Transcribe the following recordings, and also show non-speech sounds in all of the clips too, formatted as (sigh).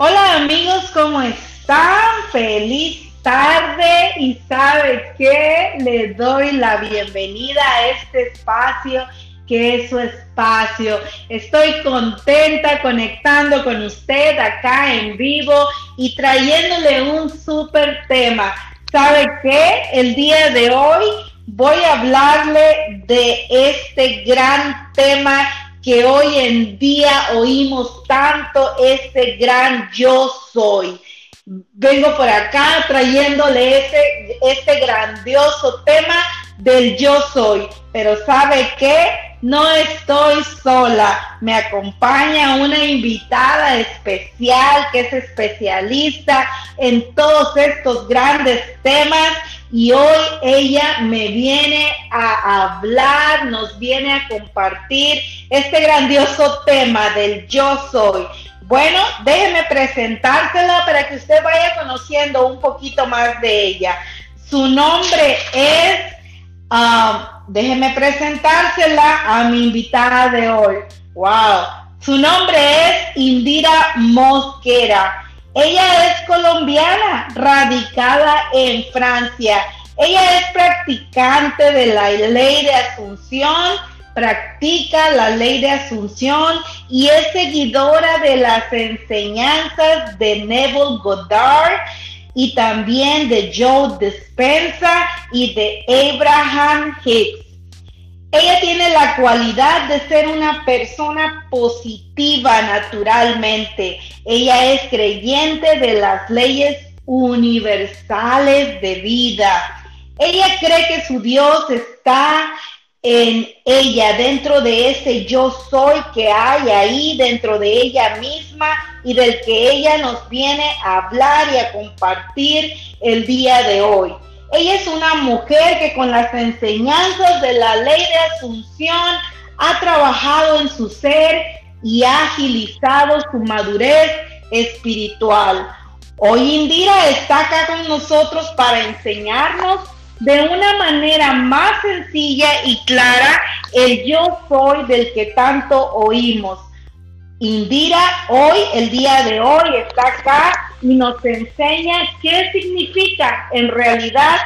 Hola amigos, ¿cómo están? Feliz tarde y sabe que le doy la bienvenida a este espacio que es su espacio. Estoy contenta conectando con usted acá en vivo y trayéndole un súper tema. ¿Sabe qué? El día de hoy voy a hablarle de este gran tema que hoy en día oímos tanto este gran yo soy. Vengo por acá trayéndole este, este grandioso tema del yo soy. Pero ¿sabe qué? No estoy sola. Me acompaña una invitada especial que es especialista en todos estos grandes temas y hoy ella me viene a hablar, nos viene a compartir este grandioso tema del yo soy. Bueno, déjeme presentársela para que usted vaya conociendo un poquito más de ella. Su nombre es, um, déjeme presentársela a mi invitada de hoy. Wow. Su nombre es Indira Mosquera. Ella es colombiana, radicada en Francia. Ella es practicante de la ley de Asunción, practica la ley de Asunción y es seguidora de las enseñanzas de Neville Goddard y también de Joe Dispensa y de Abraham Hicks. Ella tiene la cualidad de ser una persona positiva naturalmente. Ella es creyente de las leyes universales de vida. Ella cree que su Dios está en ella, dentro de ese yo soy que hay ahí, dentro de ella misma y del que ella nos viene a hablar y a compartir el día de hoy. Ella es una mujer que con las enseñanzas de la ley de asunción ha trabajado en su ser y ha agilizado su madurez espiritual. Hoy Indira está acá con nosotros para enseñarnos de una manera más sencilla y clara el yo soy del que tanto oímos. Indira hoy, el día de hoy, está acá y nos enseña qué significa en realidad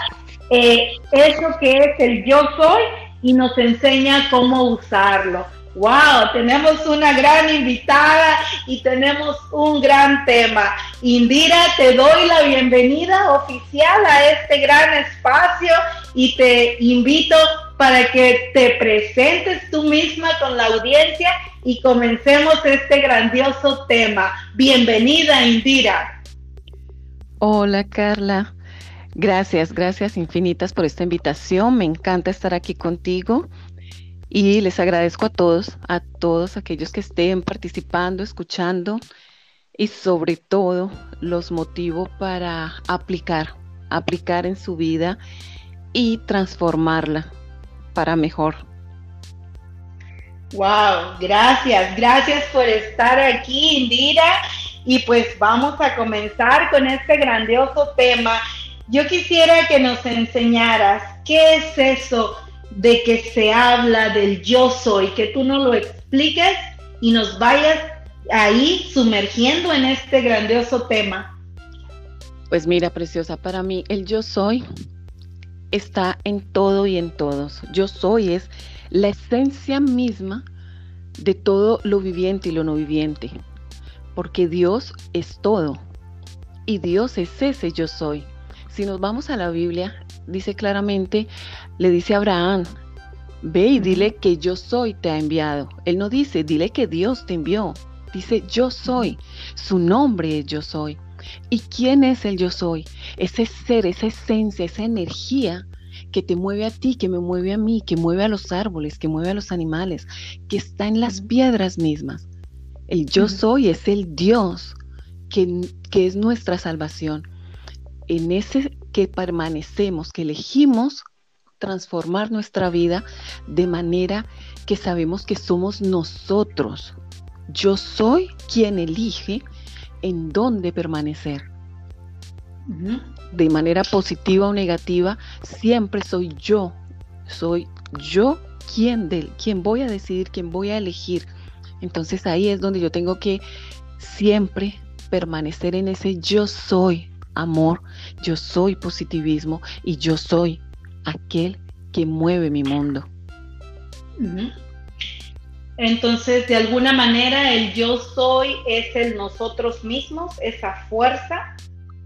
eh, eso que es el yo soy y nos enseña cómo usarlo. Wow, tenemos una gran invitada y tenemos un gran tema. Indira, te doy la bienvenida oficial a este gran espacio y te invito para que te presentes tú misma con la audiencia y comencemos este grandioso tema. Bienvenida, Indira. Hola, Carla. Gracias, gracias infinitas por esta invitación. Me encanta estar aquí contigo y les agradezco a todos, a todos aquellos que estén participando, escuchando y sobre todo los motivo para aplicar, aplicar en su vida y transformarla para mejor. Wow, gracias, gracias por estar aquí, Indira. Y pues vamos a comenzar con este grandioso tema. Yo quisiera que nos enseñaras qué es eso de que se habla del yo soy, que tú nos lo expliques y nos vayas ahí sumergiendo en este grandioso tema. Pues mira, preciosa, para mí el yo soy está en todo y en todos. Yo soy es la esencia misma de todo lo viviente y lo no viviente, porque Dios es todo y Dios es ese yo soy. Si nos vamos a la Biblia, dice claramente, le dice a Abraham, ve y dile que yo soy te ha enviado. Él no dice, dile que Dios te envió. Dice, yo soy. Su nombre es yo soy. ¿Y quién es el yo soy? Ese ser, esa esencia, esa energía que te mueve a ti, que me mueve a mí, que mueve a los árboles, que mueve a los animales, que está en las piedras mismas. El yo soy es el Dios que, que es nuestra salvación. En ese que permanecemos, que elegimos transformar nuestra vida de manera que sabemos que somos nosotros. Yo soy quien elige en dónde permanecer de manera positiva o negativa, siempre soy yo. Soy yo quien, de, quien voy a decidir, quien voy a elegir. Entonces ahí es donde yo tengo que siempre permanecer en ese yo soy amor, yo soy positivismo y yo soy aquel que mueve mi mundo. Entonces, de alguna manera, el yo soy es el nosotros mismos, esa fuerza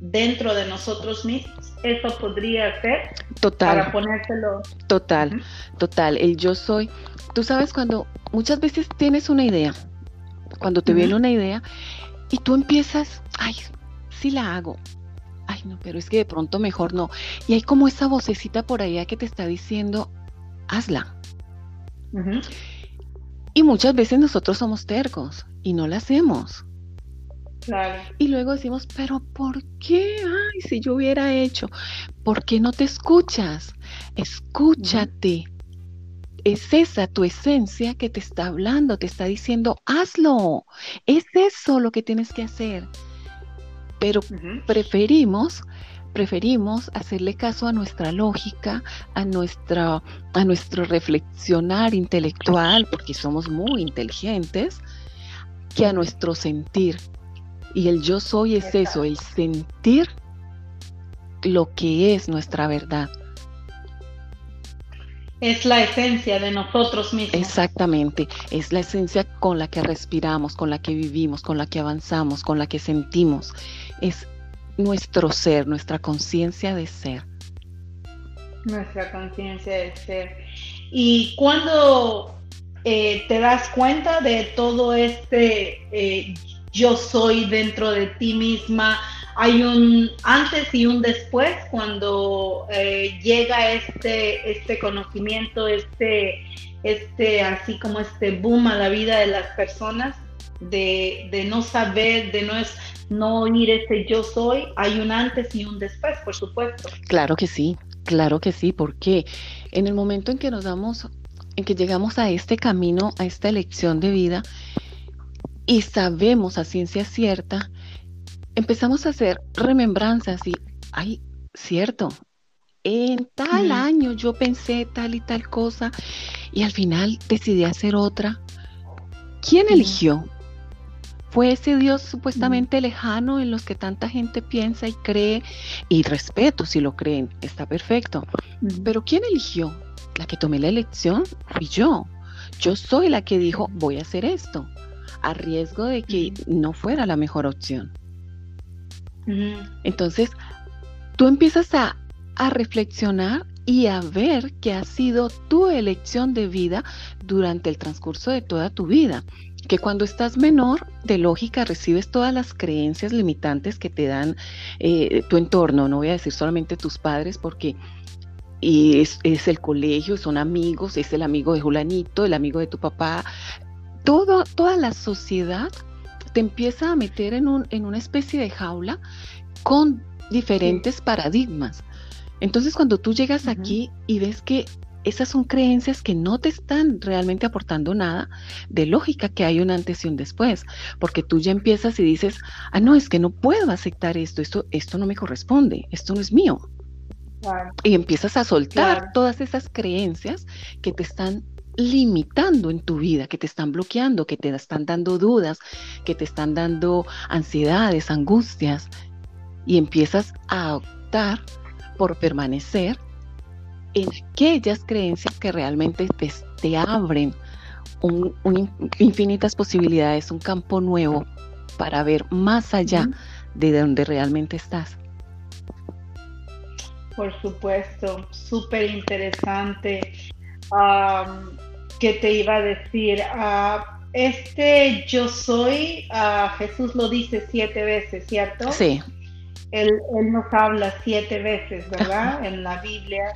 dentro de nosotros mismos. Eso podría ser. Total. Para ponérselo. Total, total. El yo soy. Tú sabes cuando muchas veces tienes una idea, cuando te viene una idea y tú empiezas, ay, sí la hago. Ay, no, pero es que de pronto mejor no. Y hay como esa vocecita por allá que te está diciendo, hazla. Y muchas veces nosotros somos tercos y no la hacemos. Claro. Y luego decimos, pero ¿por qué? Ay, si yo hubiera hecho, ¿por qué no te escuchas? Escúchate. Es esa tu esencia que te está hablando, te está diciendo, hazlo. Es eso lo que tienes que hacer. Pero preferimos preferimos hacerle caso a nuestra lógica, a, nuestra, a nuestro reflexionar intelectual, porque somos muy inteligentes, que a nuestro sentir. Y el yo soy es eso, el sentir lo que es nuestra verdad. Es la esencia de nosotros mismos. Exactamente, es la esencia con la que respiramos, con la que vivimos, con la que avanzamos, con la que sentimos. Es nuestro ser, nuestra conciencia de ser. Nuestra conciencia de ser. Y cuando eh, te das cuenta de todo este eh, yo soy dentro de ti misma, hay un antes y un después cuando eh, llega este, este conocimiento, este, este, así como este boom a la vida de las personas, de, de no saber, de no, no oír ese yo soy, hay un antes y un después, por supuesto. Claro que sí, claro que sí, porque en el momento en que nos damos, en que llegamos a este camino, a esta elección de vida, y sabemos a ciencia cierta, empezamos a hacer remembranzas y, ay, cierto, en tal año yo pensé tal y tal cosa y al final decidí hacer otra. ¿Quién eligió? Fue ese Dios supuestamente lejano en los que tanta gente piensa y cree y respeto si lo creen, está perfecto. Pero ¿quién eligió? La que tomé la elección fui yo. Yo soy la que dijo voy a hacer esto, a riesgo de que no fuera la mejor opción. Entonces, tú empiezas a, a reflexionar y a ver que ha sido tu elección de vida durante el transcurso de toda tu vida que cuando estás menor, de lógica, recibes todas las creencias limitantes que te dan eh, tu entorno, no voy a decir solamente tus padres, porque es, el colegio, son amigos, es el amigo de Julanito, el amigo de tu papá, todo, toda la sociedad te empieza a meter en, un, en una especie de jaula con diferentes paradigmas. Entonces cuando tú llegas aquí y ves que esas son creencias que no te están realmente aportando nada de lógica que hay un antes y un después, porque tú ya empiezas y dices, ah, no, es que no puedo aceptar esto, esto, esto no me corresponde, esto no es mío. Y empiezas a soltar todas esas creencias que te están limitando en tu vida, que te están bloqueando, que te están dando dudas, que te están dando ansiedades, angustias, y empiezas a optar por permanecer en aquellas creencias que realmente te, abren infinitas posibilidades, un campo nuevo para ver más allá de donde realmente estás. Por supuesto, súper interesante. ¿Qué te iba a decir? Ah, este yo soy, uh, Jesús lo dice siete veces, ¿cierto? Sí. Él, nos habla siete veces, ¿verdad? En la Biblia.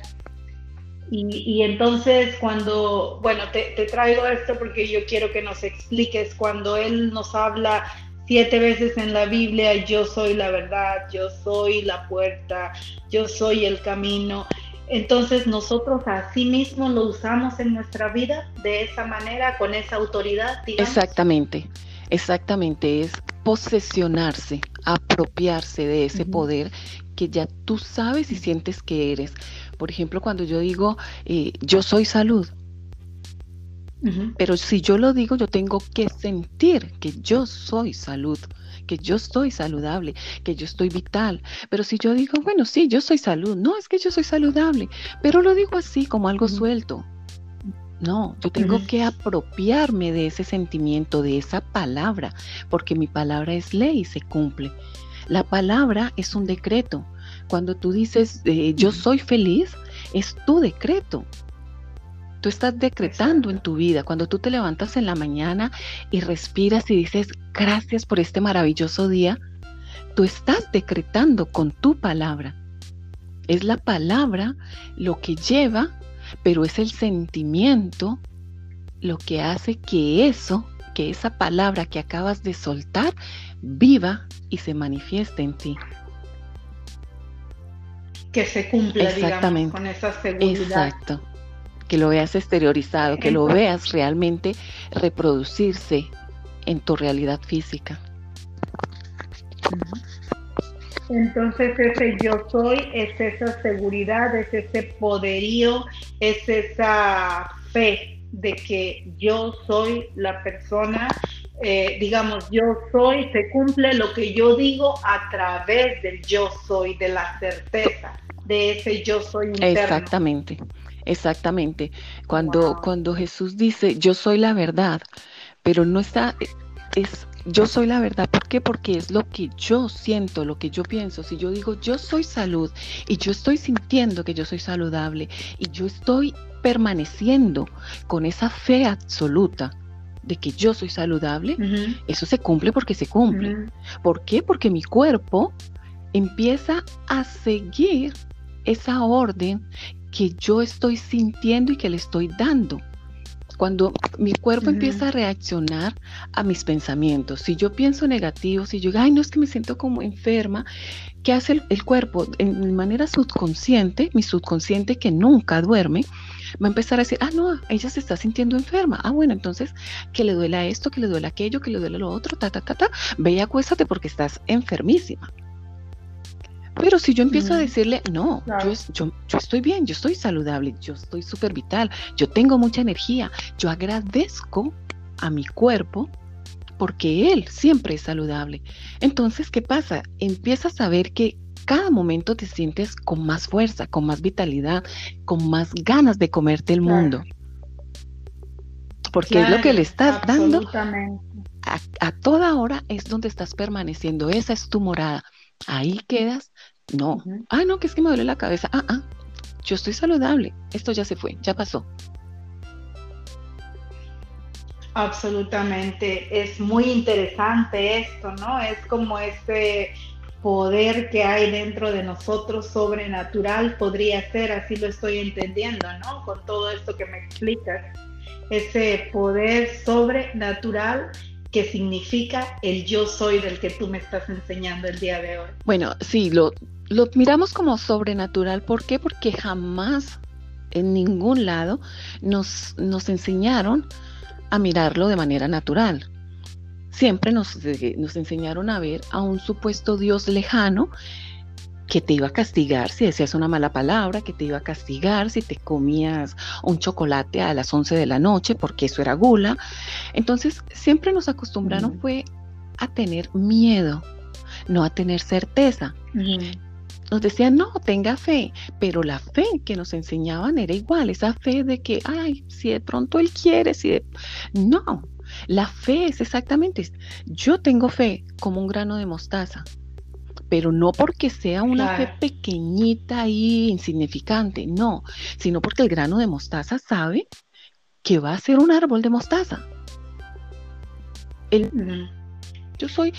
Y, entonces cuando, bueno, te, traigo esto porque yo quiero que nos expliques, cuando Él nos habla siete veces en la Biblia, yo soy la verdad, yo soy la puerta, yo soy el camino. Entonces nosotros así mismo lo usamos en nuestra vida de esa manera, con esa autoridad. Exactamente, exactamente, es posesionarse, apropiarse de ese poder que ya tú sabes y sientes que eres. Por ejemplo, cuando yo digo, eh, yo soy salud, Pero si yo lo digo, yo tengo que sentir que yo soy salud, que yo estoy saludable, que yo estoy vital. Pero si yo digo, bueno, sí, yo soy salud, no es que yo soy saludable, pero lo digo así como algo suelto. No, yo tengo que apropiarme de ese sentimiento, de esa palabra, porque mi palabra es ley y se cumple. La palabra es un decreto. Cuando tú dices, eh, yo soy feliz, es tu decreto. Tú estás decretando en tu vida. Cuando tú te levantas en la mañana y respiras y dices, gracias por este maravilloso día, tú estás decretando con tu palabra. Es la palabra lo que lleva pero es el sentimiento lo que hace que eso, que esa palabra que acabas de soltar, viva y se manifieste en ti. Que se cumpla, Exactamente. con esa seguridad. Exacto. Que lo veas exteriorizado, que lo veas realmente reproducirse en tu realidad física. Entonces ese yo soy es esa seguridad, es ese poderío, es esa fe de que yo soy la persona, eh, digamos, yo soy, se cumple lo que yo digo a través del yo soy, de la certeza, de ese yo soy interno. Exactamente, exactamente. Cuando, cuando Jesús dice, yo soy la verdad, pero no está, es yo soy la verdad. ¿Por qué? Porque es lo que yo siento, lo que yo pienso. Si yo digo yo soy salud y yo estoy sintiendo que yo soy saludable y yo estoy permaneciendo con esa fe absoluta de que yo soy saludable, eso se cumple porque se cumple. ¿Por qué? Porque mi cuerpo empieza a seguir esa orden que yo estoy sintiendo y que le estoy dando cuando mi cuerpo empieza a reaccionar a mis pensamientos, si yo pienso negativo, si yo digo, ay, no es que me siento como enferma, ¿qué hace el, cuerpo? En manera subconsciente, mi subconsciente que nunca duerme, va a empezar a decir, ah, no, ella se está sintiendo enferma. Ah, bueno, entonces que le duela esto, que le duela aquello, que le duela lo otro, ta, ta, ta, ta. Ve y acuéstate porque estás enfermísima. Pero si yo empiezo a decirle, no, yo, yo, estoy bien, yo estoy saludable, yo estoy súper vital, yo tengo mucha energía, yo agradezco a mi cuerpo porque él siempre es saludable. Entonces, ¿qué pasa? Empiezas a ver que cada momento te sientes con más fuerza, con más vitalidad, con más ganas de comerte el mundo. Porque es lo que le estás dando. A, a toda hora es donde estás permaneciendo. Esa es tu morada. Ahí quedas no. Ah, no, que es que me duele la cabeza. Ah, ah, yo estoy saludable. Esto ya se fue, ya pasó. Absolutamente. Es muy interesante esto, ¿no? Es como ese poder que hay dentro de nosotros sobrenatural, podría ser, así lo estoy entendiendo, ¿no? Con todo esto que me explicas. Ese poder sobrenatural que significa el yo soy del que tú me estás enseñando el día de hoy. Bueno, sí, lo, lo miramos como sobrenatural. ¿Por qué? Porque jamás en ningún lado nos, nos enseñaron a mirarlo de manera natural. Siempre nos, eh, nos enseñaron a ver a un supuesto Dios lejano que te iba a castigar si decías una mala palabra, que te iba a castigar si te comías un chocolate a las 11 de la noche, porque eso era gula. Entonces, siempre nos acostumbraron fue a tener miedo, no a tener certeza. Nos decían, no, tenga fe, pero la fe que nos enseñaban era igual, esa fe de que, ay, si de pronto él quiere, si de... No, la fe es exactamente, yo tengo fe como un grano de mostaza, pero no porque sea una fe pequeñita y insignificante, no, sino porque el grano de mostaza sabe que va a ser un árbol de mostaza. El, yo soy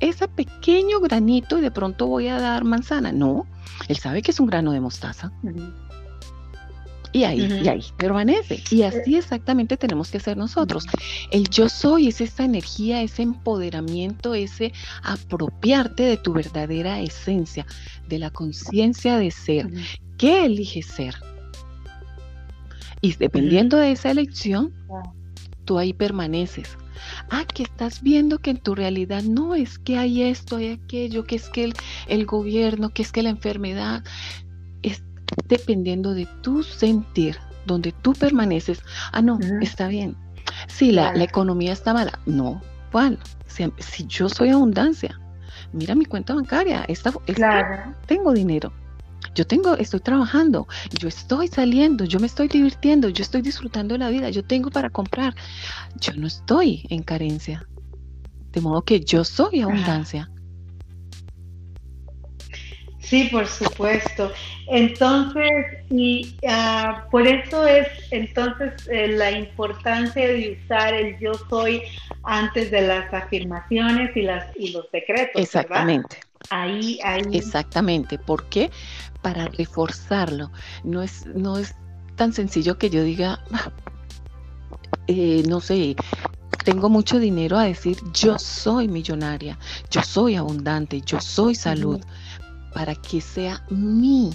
esa, pequeño granito y de pronto voy a dar manzana. No, él sabe que es un grano de mostaza. Y ahí, y ahí permanece. Y eh. así exactamente tenemos que ser nosotros. El yo soy es esa energía, ese empoderamiento, ese apropiarte de tu verdadera esencia, de la conciencia de ser. ¿Qué eliges ser? Y dependiendo de esa elección, tú ahí permaneces Ah, que estás viendo que en tu realidad no es que hay esto, hay aquello, que es que el, gobierno, que es que la enfermedad, es dependiendo de tu sentir, donde tú permaneces, ah, no, está bien. Si la, economía está mala, no, ¿cuál? Si, yo soy abundancia, mira mi cuenta bancaria, esta, tengo dinero. Yo tengo, estoy trabajando, yo estoy saliendo, yo me estoy divirtiendo, yo estoy disfrutando de la vida, yo tengo para comprar. Yo no estoy en carencia. De modo que yo soy abundancia. Sí, por supuesto. Entonces, y uh, por eso es entonces eh, la importancia de usar el yo soy antes de las afirmaciones y las y los secretos. Exactamente. Ahí, ahí. Exactamente. ¿Por qué? Para reforzarlo. No es, no es tan sencillo que yo diga, eh, no sé, tengo mucho dinero a decir yo soy millonaria, yo soy abundante, yo soy salud para que sea mi,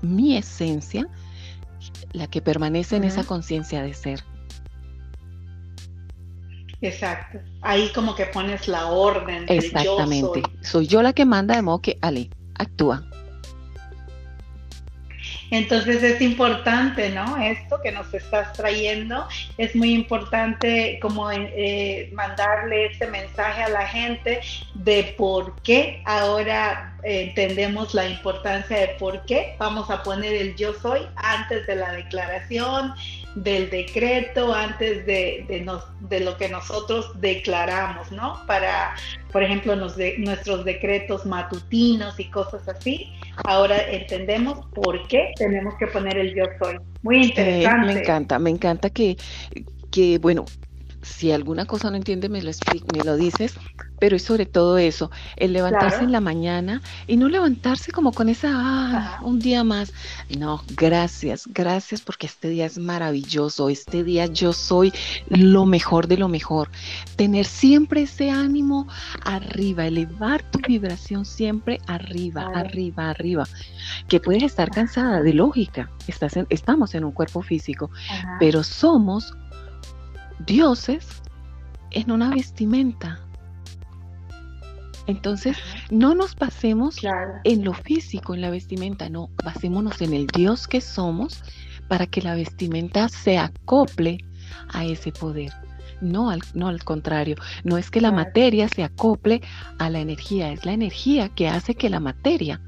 mi esencia la que permanece en esa conciencia de ser. Exacto. Ahí como que pones la orden. Exactamente. soy. yo la que manda de modo que, Ale, actúa. Entonces es importante, ¿no? Esto que nos estás trayendo, es muy importante como eh, mandarle este mensaje a la gente de por qué ahora entendemos la importancia de por qué vamos a poner el yo soy antes de la declaración, del decreto, antes de, de, lo que nosotros declaramos, ¿no? Para, por ejemplo, nuestros decretos matutinos y cosas así. Ahora entendemos por qué tenemos que poner el yo soy. Muy eh, interesante. me encanta, me encanta que, que bueno, si alguna cosa no entiende, me lo, me lo dices, pero es sobre todo eso, el levantarse en la mañana y no levantarse como con esa, ah, un día más. No, gracias, gracias porque este día es maravilloso, este día yo soy lo mejor de lo mejor. Tener siempre ese ánimo arriba, elevar tu vibración siempre arriba, arriba, arriba. Que puedes estar cansada de lógica, estás estamos en un cuerpo físico, pero somos dioses en una vestimenta. Entonces, no nos basemos en lo físico, en la vestimenta, no, basémonos en el Dios que somos para que la vestimenta se acople a ese poder. No al, no al contrario, no es que la materia se acople a la energía, es la energía que hace que la materia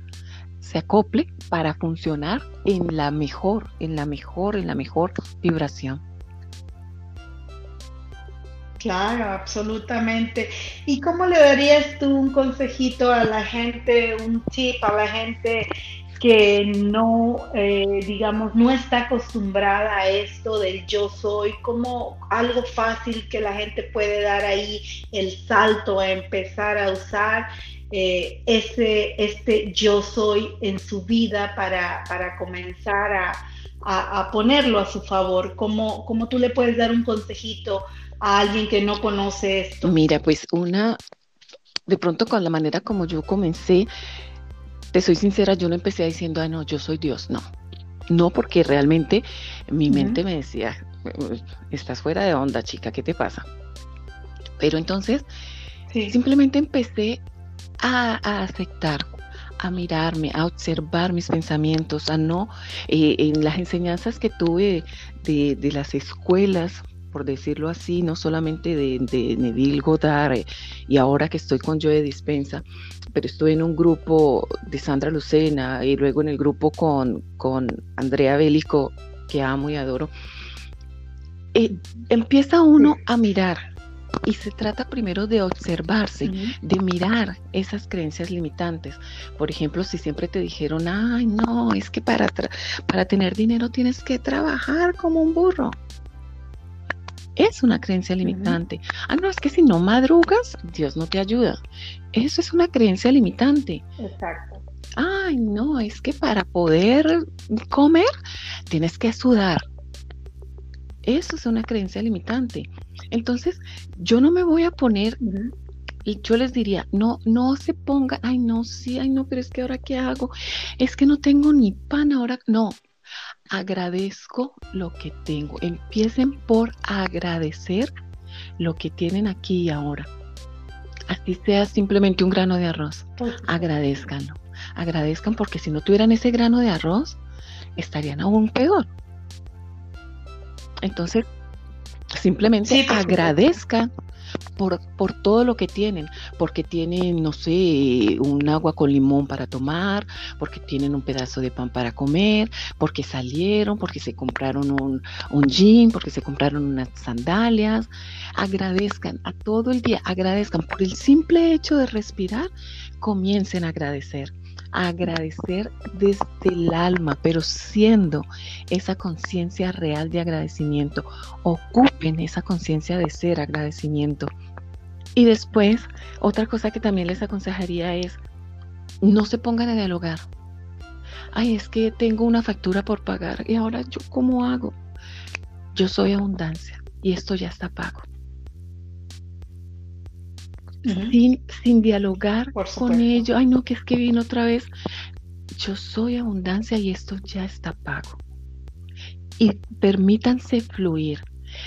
se acople para funcionar en la mejor, en la mejor, en la mejor vibración. Claro, absolutamente. ¿Y cómo le darías tú un consejito a la gente, un tip a la gente que no, eh, digamos, no está acostumbrada a esto del yo soy? como algo fácil que la gente puede dar ahí el salto a empezar a usar eh, ese, este yo soy en su vida para, para comenzar a, a, ponerlo a su favor? ¿Cómo, ¿Cómo tú le puedes dar un consejito? A alguien que no conoce esto? Mira, pues una, de pronto con la manera como yo comencé, te soy sincera, yo no empecé diciendo, ah, no, yo soy Dios, no. No, porque realmente mi mente me decía, estás fuera de onda, chica, ¿qué te pasa? Pero entonces, simplemente empecé a, aceptar, a mirarme, a observar mis pensamientos, a no, eh, en las enseñanzas que tuve de, de las escuelas, por decirlo así, no solamente de, de Neville Goddard eh, y ahora que estoy con Joe Dispensa, pero estoy en un grupo de Sandra Lucena y luego en el grupo con, con Andrea Bélico, que amo y adoro. Eh, empieza uno a mirar y se trata primero de observarse, de mirar esas creencias limitantes. Por ejemplo, si siempre te dijeron, ay, no, es que para, para tener dinero tienes que trabajar como un burro es una creencia limitante. Ah, no, es que si no madrugas, Dios no te ayuda. Eso es una creencia limitante. Exacto. Ay, no, es que para poder comer tienes que sudar. Eso es una creencia limitante. Entonces, yo no me voy a poner, y yo les diría, no, no se ponga, ay, no, sí, ay, no, pero es que ahora qué hago, es que no tengo ni pan ahora, no, agradezco lo que tengo. Empiecen por agradecer lo que tienen aquí y ahora. Así sea simplemente un grano de arroz. Agradezcanlo. Agradezcan porque si no tuvieran ese grano de arroz, estarían aún peor. Entonces, simplemente agradezcan por, por, todo lo que tienen, porque tienen, no sé, un agua con limón para tomar, porque tienen un pedazo de pan para comer, porque salieron, porque se compraron un, un jean, porque se compraron unas sandalias. Agradezcan a todo el día, agradezcan por el simple hecho de respirar, comiencen a agradecer agradecer desde el alma, pero siendo esa conciencia real de agradecimiento. Ocupen esa conciencia de ser agradecimiento. Y después, otra cosa que también les aconsejaría es, no se pongan a dialogar. Ay, es que tengo una factura por pagar y ahora yo cómo hago. Yo soy abundancia y esto ya está pago sin, dialogar con ellos. Ay, no, que es que vino otra vez. Yo soy abundancia y esto ya está pago. Y permítanse fluir.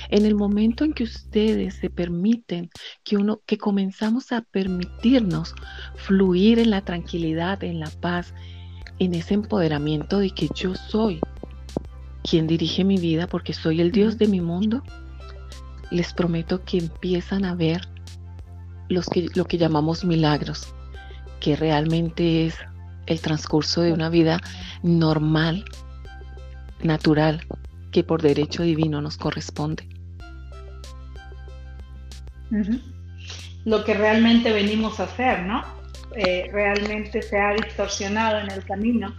En el momento en que ustedes se permiten, que uno, que comenzamos a permitirnos fluir en la tranquilidad, en la paz, en ese empoderamiento de que yo soy quien dirige mi vida porque soy el Dios de mi mundo, les prometo que empiezan a ver los que, lo que llamamos milagros, que realmente es el transcurso de una vida normal, natural, que por derecho divino nos corresponde. Lo que realmente venimos a hacer, ¿no? Eh, realmente se ha distorsionado en el camino,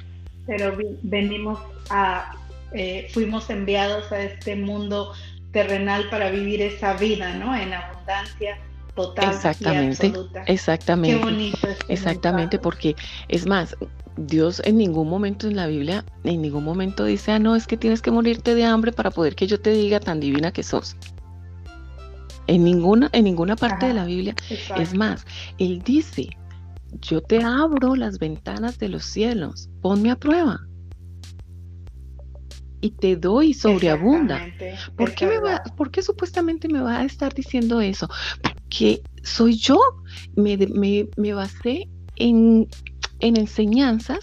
pero venimos a, eh, fuimos enviados a este mundo terrenal para vivir esa vida, ¿no? En abundancia, exactamente, Exactamente. Qué bonito. exactamente, porque es más, Dios en ningún momento en la Biblia, en ningún momento dice, ah, no, es que tienes que morirte de hambre para poder que yo te diga tan divina que sos. En ninguna, en ninguna parte de la Biblia. Es más, Él dice, yo te abro las ventanas de los cielos, ponme a prueba y te doy sobreabunda. ¿Por qué, me va, ¿Por qué supuestamente me va a estar diciendo eso? Porque soy yo, me, me, basé en, en, enseñanzas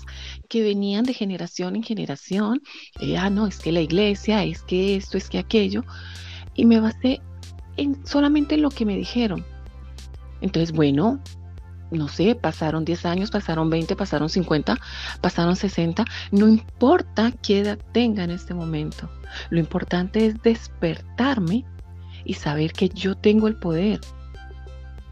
que venían de generación en generación. Eh, ah, no, es que la iglesia, es que esto, es que aquello. Y me basé en solamente en lo que me dijeron. Entonces, bueno, no sé, pasaron 10 años, pasaron 20, pasaron 50, pasaron 60, no importa qué edad tenga en este momento. Lo importante es despertarme y saber que yo tengo el poder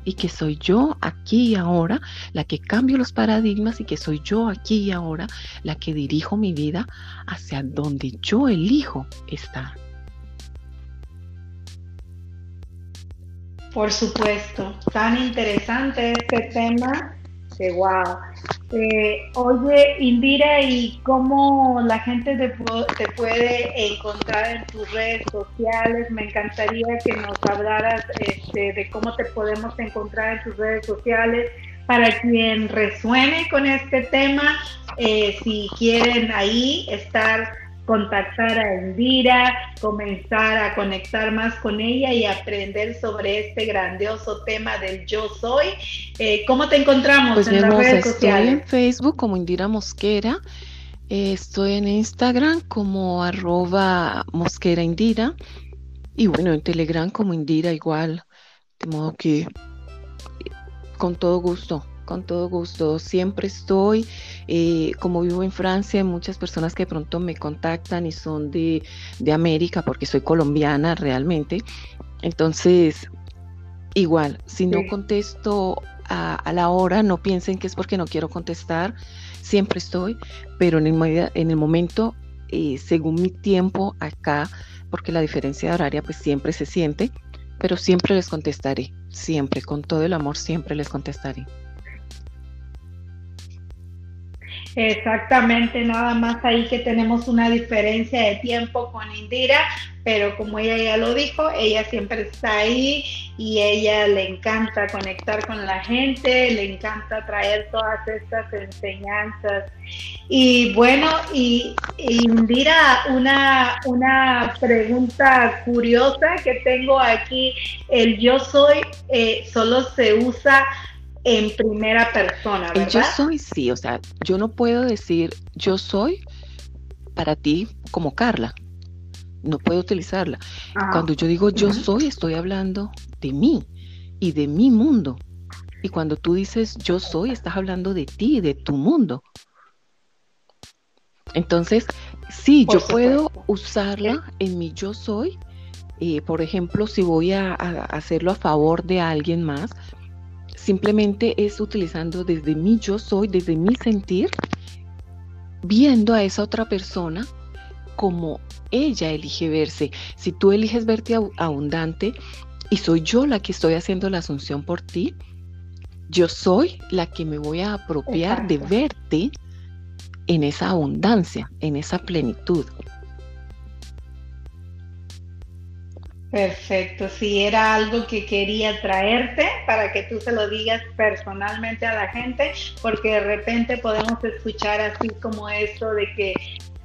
y que soy yo aquí y ahora la que cambio los paradigmas y que soy yo aquí y ahora la que dirijo mi vida hacia donde yo elijo estar. Por supuesto, tan interesante este tema que wow. Eh, oye, Indira, ¿y cómo la gente te, te, puede encontrar en tus redes sociales? Me encantaría que nos hablaras este, de cómo te podemos encontrar en tus redes sociales para quien resuene con este tema, eh, si quieren ahí estar contactar a Elvira, comenzar a conectar más con ella y aprender sobre este grandioso tema del yo soy. Eh, ¿Cómo te encontramos pues en las redes estoy en Facebook como Indira Mosquera, eh, estoy en Instagram como arroba mosquera Indira y bueno, en Telegram como Indira igual, de modo que con todo gusto con todo gusto. Siempre estoy, eh, como vivo en Francia, hay muchas personas que de pronto me contactan y son de, América, porque soy colombiana realmente. Entonces, igual, si no contesto a, la hora, no piensen que es porque no quiero contestar, siempre estoy, pero en el, en el momento, eh, según mi tiempo acá, porque la diferencia horaria pues siempre se siente, pero siempre les contestaré, siempre, con todo el amor, siempre les contestaré. Exactamente, nada más ahí que tenemos una diferencia de tiempo con Indira, pero como ella ya lo dijo, ella siempre está ahí y ella le encanta conectar con la gente, le encanta traer todas estas enseñanzas. Y bueno, y, Indira, una, una pregunta curiosa que tengo aquí, el yo soy eh, solo se usa en primera persona, ¿verdad? yo soy, sí, o sea, yo no puedo decir yo soy para ti como Carla. no puedo utilizarla. Cuando yo digo yo soy, estoy hablando de mí y de mi mundo. Y cuando tú dices yo soy, estás hablando de ti, de tu mundo. Entonces, sí, yo puedo usarla en mi yo soy. Eh, por ejemplo, si voy a, hacerlo a favor de alguien más, simplemente es utilizando desde mi yo soy, desde mi sentir, viendo a esa otra persona como ella elige verse. Si tú eliges verte abundante y soy yo la que estoy haciendo la asunción por ti, yo soy la que me voy a apropiar de verte en esa abundancia, en esa plenitud. Perfecto, si era algo que quería traerte para que tú se lo digas personalmente a la gente, porque de repente podemos escuchar así como esto de que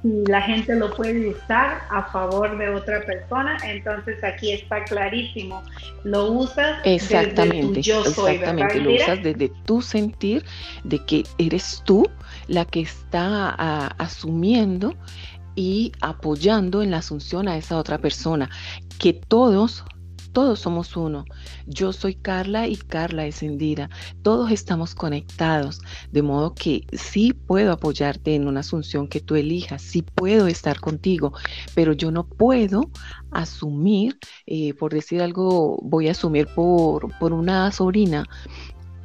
si la gente lo puede usar a favor de otra persona, entonces aquí está clarísimo. Lo usas exactamente, desde tu yo soy, exactamente, lo usas desde tu sentir de que eres tú la que está ah, asumiendo y apoyando en la asunción a esa otra persona, que todos todos somos uno. Yo soy Carla y Carla es Indira. Todos estamos conectados, de modo que sí puedo apoyarte en una asunción que tú elijas, sí puedo estar contigo, pero yo no puedo asumir, eh, por decir algo, voy a asumir por, por una sobrina,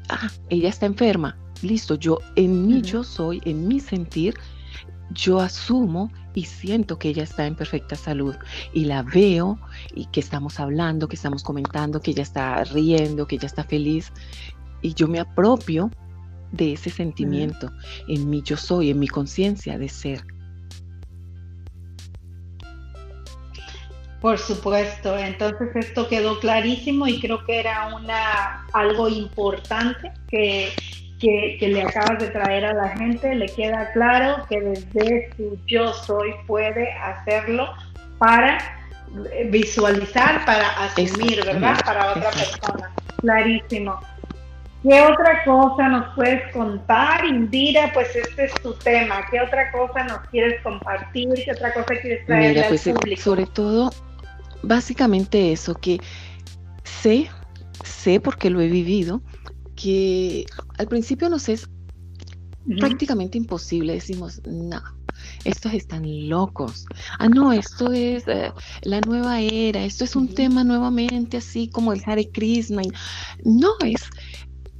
ah, ella está enferma. Listo, yo en mí yo soy, en mi sentir, yo asumo y siento que ella está en perfecta salud y la veo y que estamos hablando, que estamos comentando, que ella está riendo, que ella está feliz y yo me apropio de ese sentimiento en mí yo soy, en mi conciencia de ser. Por supuesto, entonces esto quedó clarísimo y creo que era una algo importante que que, le acabas de traer a la gente, le queda claro que desde su yo soy puede hacerlo para visualizar, para asumir, ¿verdad? Para otra persona. Clarísimo. ¿Qué otra cosa nos puedes contar, Indira? Pues este es tu tema. ¿Qué otra cosa nos quieres compartir? ¿Qué otra cosa quieres traer al pues, eh, público? Sobre todo, básicamente eso, que sé, sé porque lo he vivido, que al principio nos es prácticamente imposible. Decimos, no, estos están locos. Ah, no, esto es eh, la nueva era, esto es un tema nuevamente así como el Hare Krishna. No, es,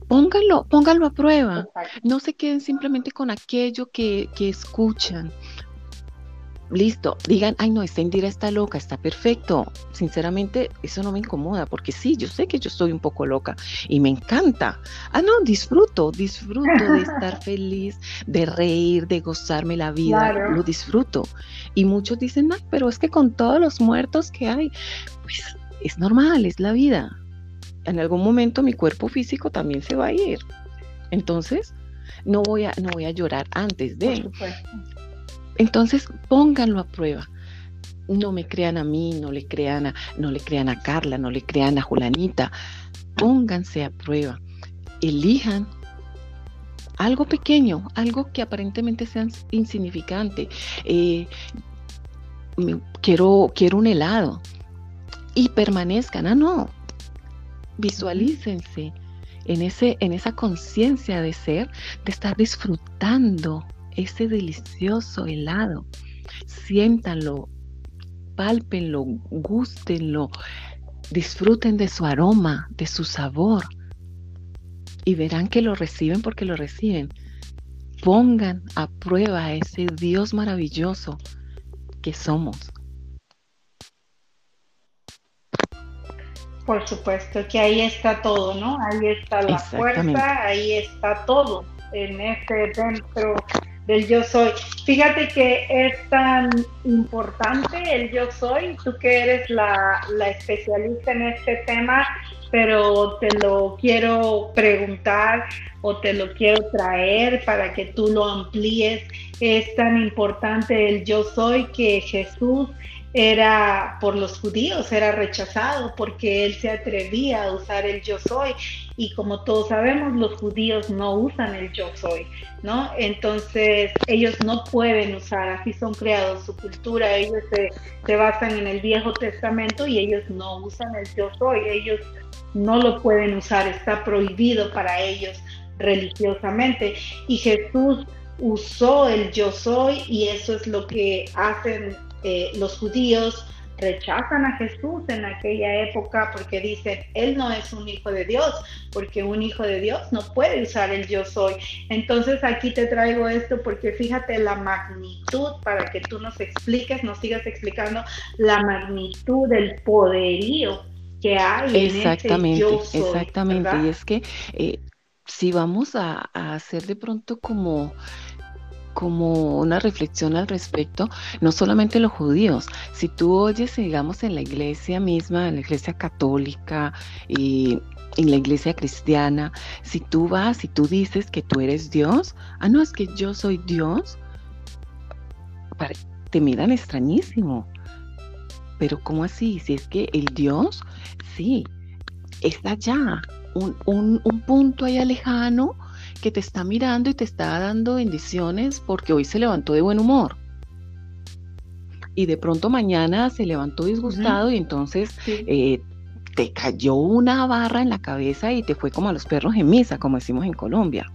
pónganlo, pónganlo a prueba. No se queden simplemente con aquello que, que escuchan listo, digan, ay no, esta Indira está loca, está perfecto. Sinceramente, eso no me incomoda, porque sí, yo sé que yo estoy un poco loca y me encanta. Ah, no, disfruto, disfruto de (laughs) estar feliz, de reír, de gozarme la vida, lo disfruto. Y muchos dicen, ay, pero es que con todos los muertos que hay, pues es normal, es la vida. En algún momento mi cuerpo físico también se va a ir. Entonces, no voy a, no voy a llorar antes de. Entonces, pónganlo a prueba. No me crean a mí, no le crean a, no le crean a Carla, no le crean a Julanita. Pónganse a prueba. Elijan algo pequeño, algo que aparentemente sea insignificante. Eh, quiero, quiero un helado. Y permanezcan. Ah, no. Visualícense en, ese, en esa conciencia de ser, de estar disfrutando ese delicioso helado. Siéntanlo, pálpenlo, gustenlo, disfruten de su aroma, de su sabor y verán que lo reciben porque lo reciben. Pongan a prueba a ese Dios maravilloso que somos. Por supuesto que ahí está todo, ¿no? Ahí está la fuerza, ahí está todo en ese dentro del yo soy. Fíjate que es tan importante el yo soy, tú que eres la, especialista en este tema, pero te lo quiero preguntar o te lo quiero traer para que tú lo amplíes. Es tan importante el yo soy que Jesús era por los judíos, era rechazado porque él se atrevía a usar el yo soy y como todos sabemos los judíos no usan el yo soy, ¿no? Entonces ellos no pueden usar, así son creados, su cultura, ellos se, basan en el Viejo Testamento y ellos no usan el yo soy, ellos no lo pueden usar, está prohibido para ellos religiosamente y Jesús usó el yo soy y eso es lo que hacen eh, los judíos rechazan a Jesús en aquella época porque dicen, Él no es un hijo de Dios, porque un hijo de Dios no puede usar el yo soy. Entonces aquí te traigo esto porque fíjate la magnitud para que tú nos expliques, nos sigas explicando la magnitud del poderío que hay exactamente, en ese yo soy, Exactamente, y es que eh, si vamos a hacer de pronto como como una reflexión al respecto, no solamente los judíos, si tú oyes, digamos, en la iglesia misma, en la iglesia católica y en la iglesia cristiana, si tú vas y tú dices que tú eres Dios, ah, no, es que yo soy Dios, te miran extrañísimo. Pero ¿cómo así? Si es que el Dios, sí, está allá, un, un, un punto ahí lejano, que te está mirando y te está dando bendiciones porque hoy se levantó de buen humor. Y de pronto mañana se levantó disgustado y entonces eh, te cayó una barra en la cabeza y te fue como a los perros en misa, como decimos en Colombia.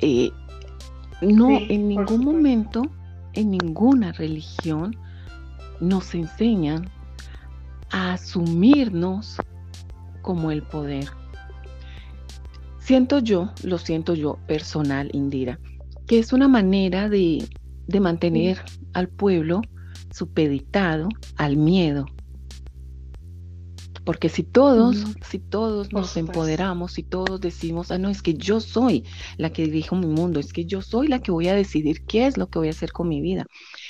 Eh, no, en ningún momento, en ninguna religión, nos enseñan a asumirnos como el poder. Siento yo, lo siento yo, personal, Indira, que es una manera de, mantener al pueblo supeditado al miedo. Porque si todos, si todos nos empoderamos, si todos decimos, ah, no, es que yo soy la que dirijo mi mundo, es que yo soy la que voy a decidir qué es lo que voy a hacer con mi vida,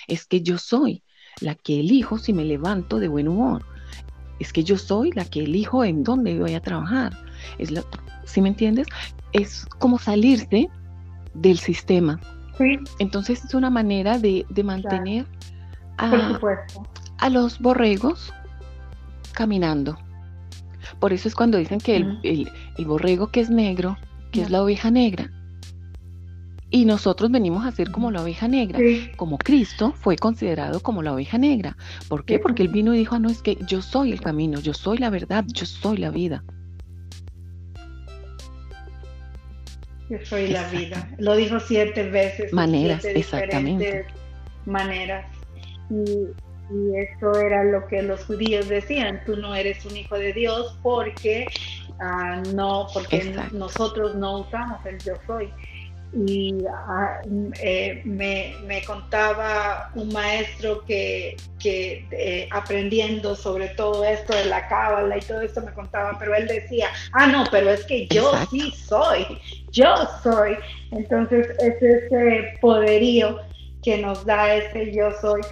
es que yo soy la que elijo si me levanto de buen humor, es que yo soy la que elijo en dónde voy a trabajar, es la, ¿sí me entiendes? Es como salirse del sistema. Sí. Entonces es una manera de, mantener a, a, los borregos caminando. Por eso es cuando dicen que el, borrego que es negro, que es la oveja negra. Y nosotros venimos a ser como la oveja negra, como Cristo fue considerado como la oveja negra. ¿Por qué? Porque él vino y dijo, ah, no, es que yo soy el camino, yo soy la verdad, yo soy la vida. Yo soy la vida. Lo dijo siete veces. Maneras, exactamente. Maneras. Y, eso era lo que los judíos decían. Tú no eres un hijo de Dios porque ah, no, porque nosotros no usamos el yo soy y ah, eh, me, contaba un maestro que, eh, aprendiendo sobre todo esto de la cábala y todo esto me contaba, pero él decía, ah, no, pero es que yo sí soy, yo soy. Entonces es ese poderío que nos da ese yo soy.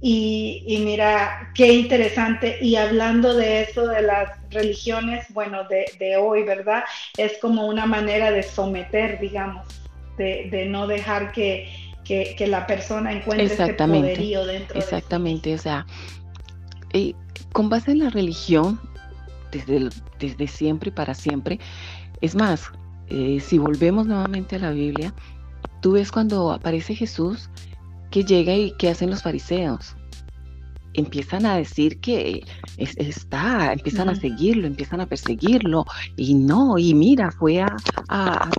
Y, mira, qué interesante. Y hablando de eso, de las religiones, bueno, de, de hoy, ¿verdad? Es como una manera de someter, digamos de, no dejar que, la persona encuentre ese poderío dentro Exactamente, o sea, eh, con base en la religión, desde, desde siempre y para siempre, es más, eh, si volvemos nuevamente a la Biblia, tú ves cuando aparece Jesús que llega y que hacen los fariseos. Empiezan a decir que está, empiezan a seguirlo, empiezan a perseguirlo, y no, y mira, fue a, a,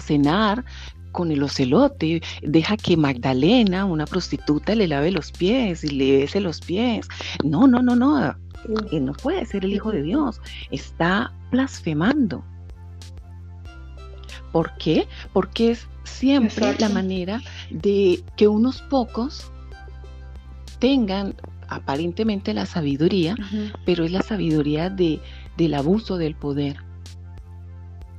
cenar con el ocelote, deja que Magdalena, una prostituta, le lave los pies y le bese los pies. No, no, no, no, él no puede ser el Hijo de Dios, está blasfemando. ¿Por qué? Porque es siempre la manera de que unos pocos tengan aparentemente la sabiduría, pero es la sabiduría de, del abuso del poder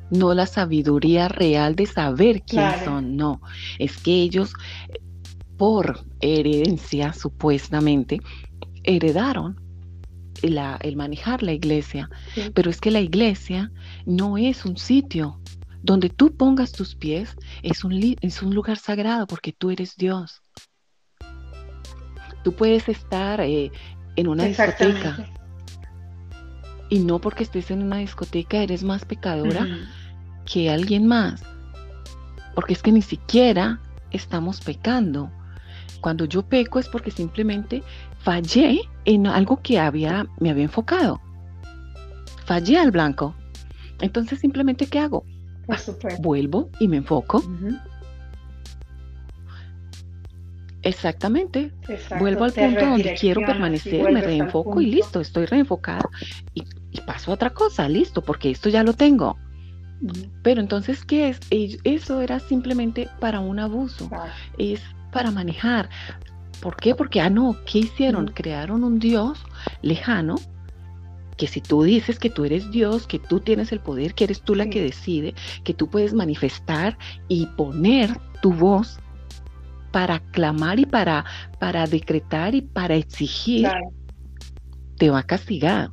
no la sabiduría real de saber quién son, no, es que ellos por herencia supuestamente heredaron el manejar la iglesia, pero es que la iglesia no es un sitio donde tú pongas tus pies, es un, es un lugar sagrado porque tú eres Dios. Tú puedes estar eh, en una discoteca y no porque estés en una discoteca eres más pecadora que alguien más. Porque es que ni siquiera estamos pecando. Cuando yo peco es porque simplemente fallé en algo que había, me había enfocado. Fallé al blanco. Entonces simplemente ¿qué hago? Vuelvo y me enfoco. Exactamente. Vuelvo al punto donde quiero permanecer, me reenfoco y listo, estoy reenfocado y, paso a otra cosa, listo, porque esto ya lo tengo. Pero entonces, ¿qué es? Eso era simplemente para un abuso, es para manejar. ¿Por qué? Porque, ah, no, ¿qué hicieron? Crearon un Dios lejano, que si tú dices que tú eres Dios, que tú tienes el poder, que eres tú la que decide, que tú puedes manifestar y poner tu voz para clamar y para, para decretar y para exigir, te va a castigar.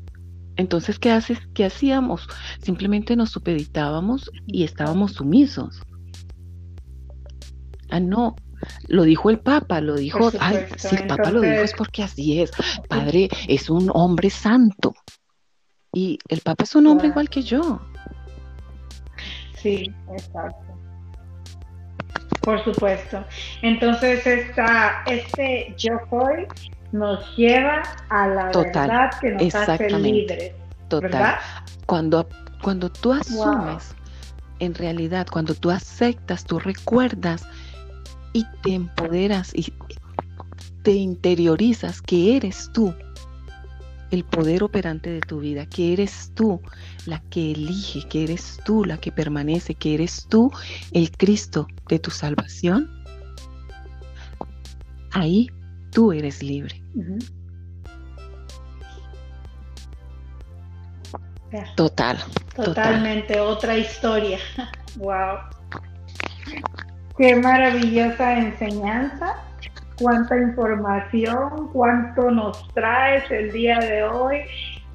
Entonces, ¿qué haces? ¿Qué hacíamos? Simplemente nos supeditábamos y estábamos sumisos. Ah, no, lo dijo el Papa, lo dijo, ay, si el Papa lo dijo es porque así es. Padre, es un hombre santo. Y el Papa es un hombre igual que yo. Sí, exacto. Por supuesto. Entonces, esta, este yo soy nos lleva a la verdad que nos hace libres. Total. Cuando, cuando tú asumes, en realidad, cuando tú aceptas, tú recuerdas y te empoderas y te interiorizas que eres tú el poder operante de tu vida, que eres tú la que elige, que eres tú la que permanece, que eres tú el Cristo de tu salvación, ahí tú eres libre. Total. Totalmente otra historia. (laughs) wow. Qué maravillosa enseñanza cuánta información, cuánto nos traes el día de hoy,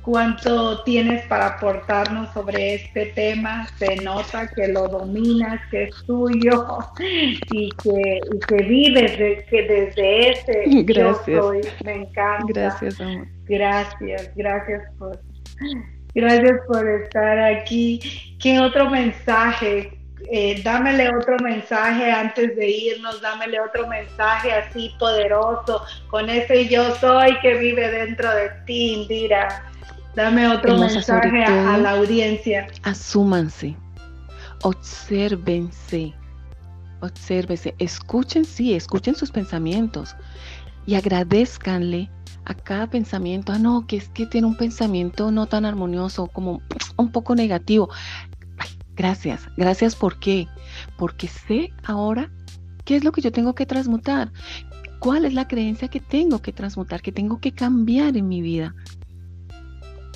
cuánto tienes para aportarnos sobre este tema. Se nota que lo dominas, que es tuyo (laughs) y que, que vives que desde ese gracias. yo soy. Me encanta. Gracias, amor. Gracias, gracias por, gracias por estar aquí. ¿Qué otro mensaje eh, dámele otro mensaje antes de irnos, dámele otro mensaje así poderoso, con ese yo soy que vive dentro de ti, Indira. Dame otro mensaje a, la audiencia. Asúmanse, obsérvense, obsérvense, escuchen, sí, escuchen sus pensamientos y agradezcanle a cada pensamiento, ah, no, que es que tiene un pensamiento no tan armonioso, como un poco negativo. Gracias, gracias por qué? Porque sé ahora qué es lo que yo tengo que transmutar, cuál es la creencia que tengo que transmutar, que tengo que cambiar en mi vida.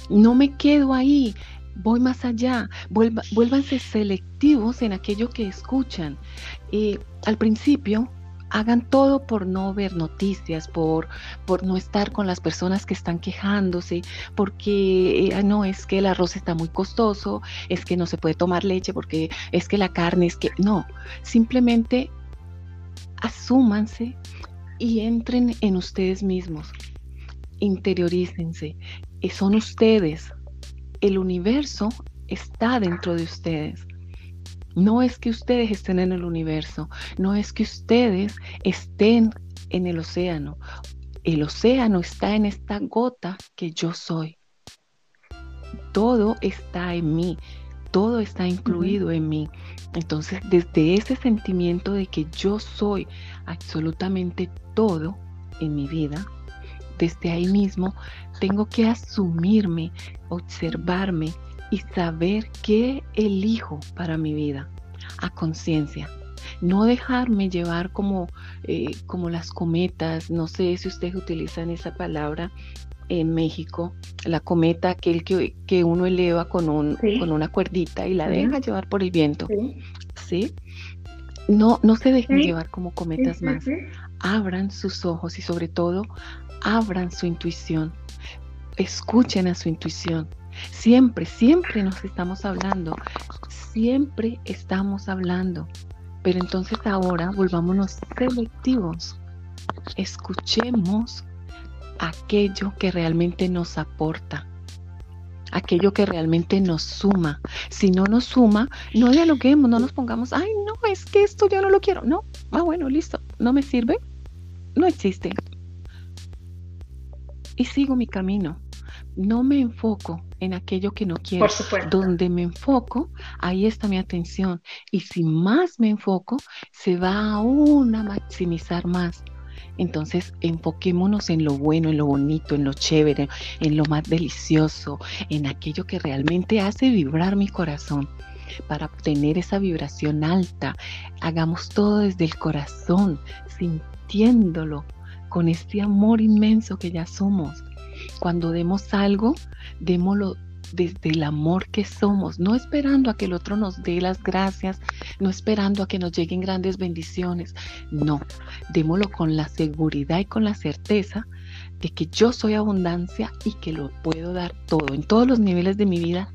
No me quedo ahí, voy más allá, vuélvanse selectivos en aquello que escuchan. Eh, al principio hagan todo por no ver noticias, por, por no estar con las personas que están quejándose, porque eh, no es que el arroz está muy costoso, es que no se puede tomar leche, porque es que la carne es que no, simplemente asúmanse y entren en ustedes mismos, interiorícense, eh, son ustedes, el universo está dentro de ustedes. No es que ustedes estén en el universo, no es que ustedes estén en el océano. El océano está en esta gota que yo soy. Todo está en mí, todo está incluido en mí. Entonces, desde ese sentimiento de que yo soy absolutamente todo en mi vida, desde ahí mismo tengo que asumirme, observarme y saber qué elijo para mi vida a conciencia. No dejarme llevar como, eh, como las cometas, no sé si ustedes utilizan esa palabra en México, la cometa, aquel que, que uno eleva con, un, con una cuerdita y la deja llevar por el viento. Sí. No, no se dejen llevar como cometas más. Abran sus ojos y sobre todo abran su intuición. Escuchen a su intuición. Siempre, siempre nos estamos hablando, siempre estamos hablando. Pero entonces ahora volvámonos selectivos. Escuchemos aquello que realmente nos aporta, aquello que realmente nos suma. Si no nos suma, no dialoguemos, no nos pongamos, ay, no, es que esto yo no lo quiero. No, ah, bueno, listo, no me sirve, no existe. Y sigo mi camino. No me enfoco en aquello que no quiero. Donde me enfoco, ahí está mi atención. Y si más me enfoco, se va aún a maximizar más. Entonces, enfoquémonos en lo bueno, en lo bonito, en lo chévere, en lo más delicioso, en aquello que realmente hace vibrar mi corazón. Para obtener esa vibración alta, hagamos todo desde el corazón, sintiéndolo, con este amor inmenso que ya somos. Cuando demos algo, démoslo desde el amor que somos, no esperando a que el otro nos dé las gracias, no esperando a que nos lleguen grandes bendiciones, no, démoslo con la seguridad y con la certeza de que yo soy abundancia y que lo puedo dar todo, en todos los niveles de mi vida.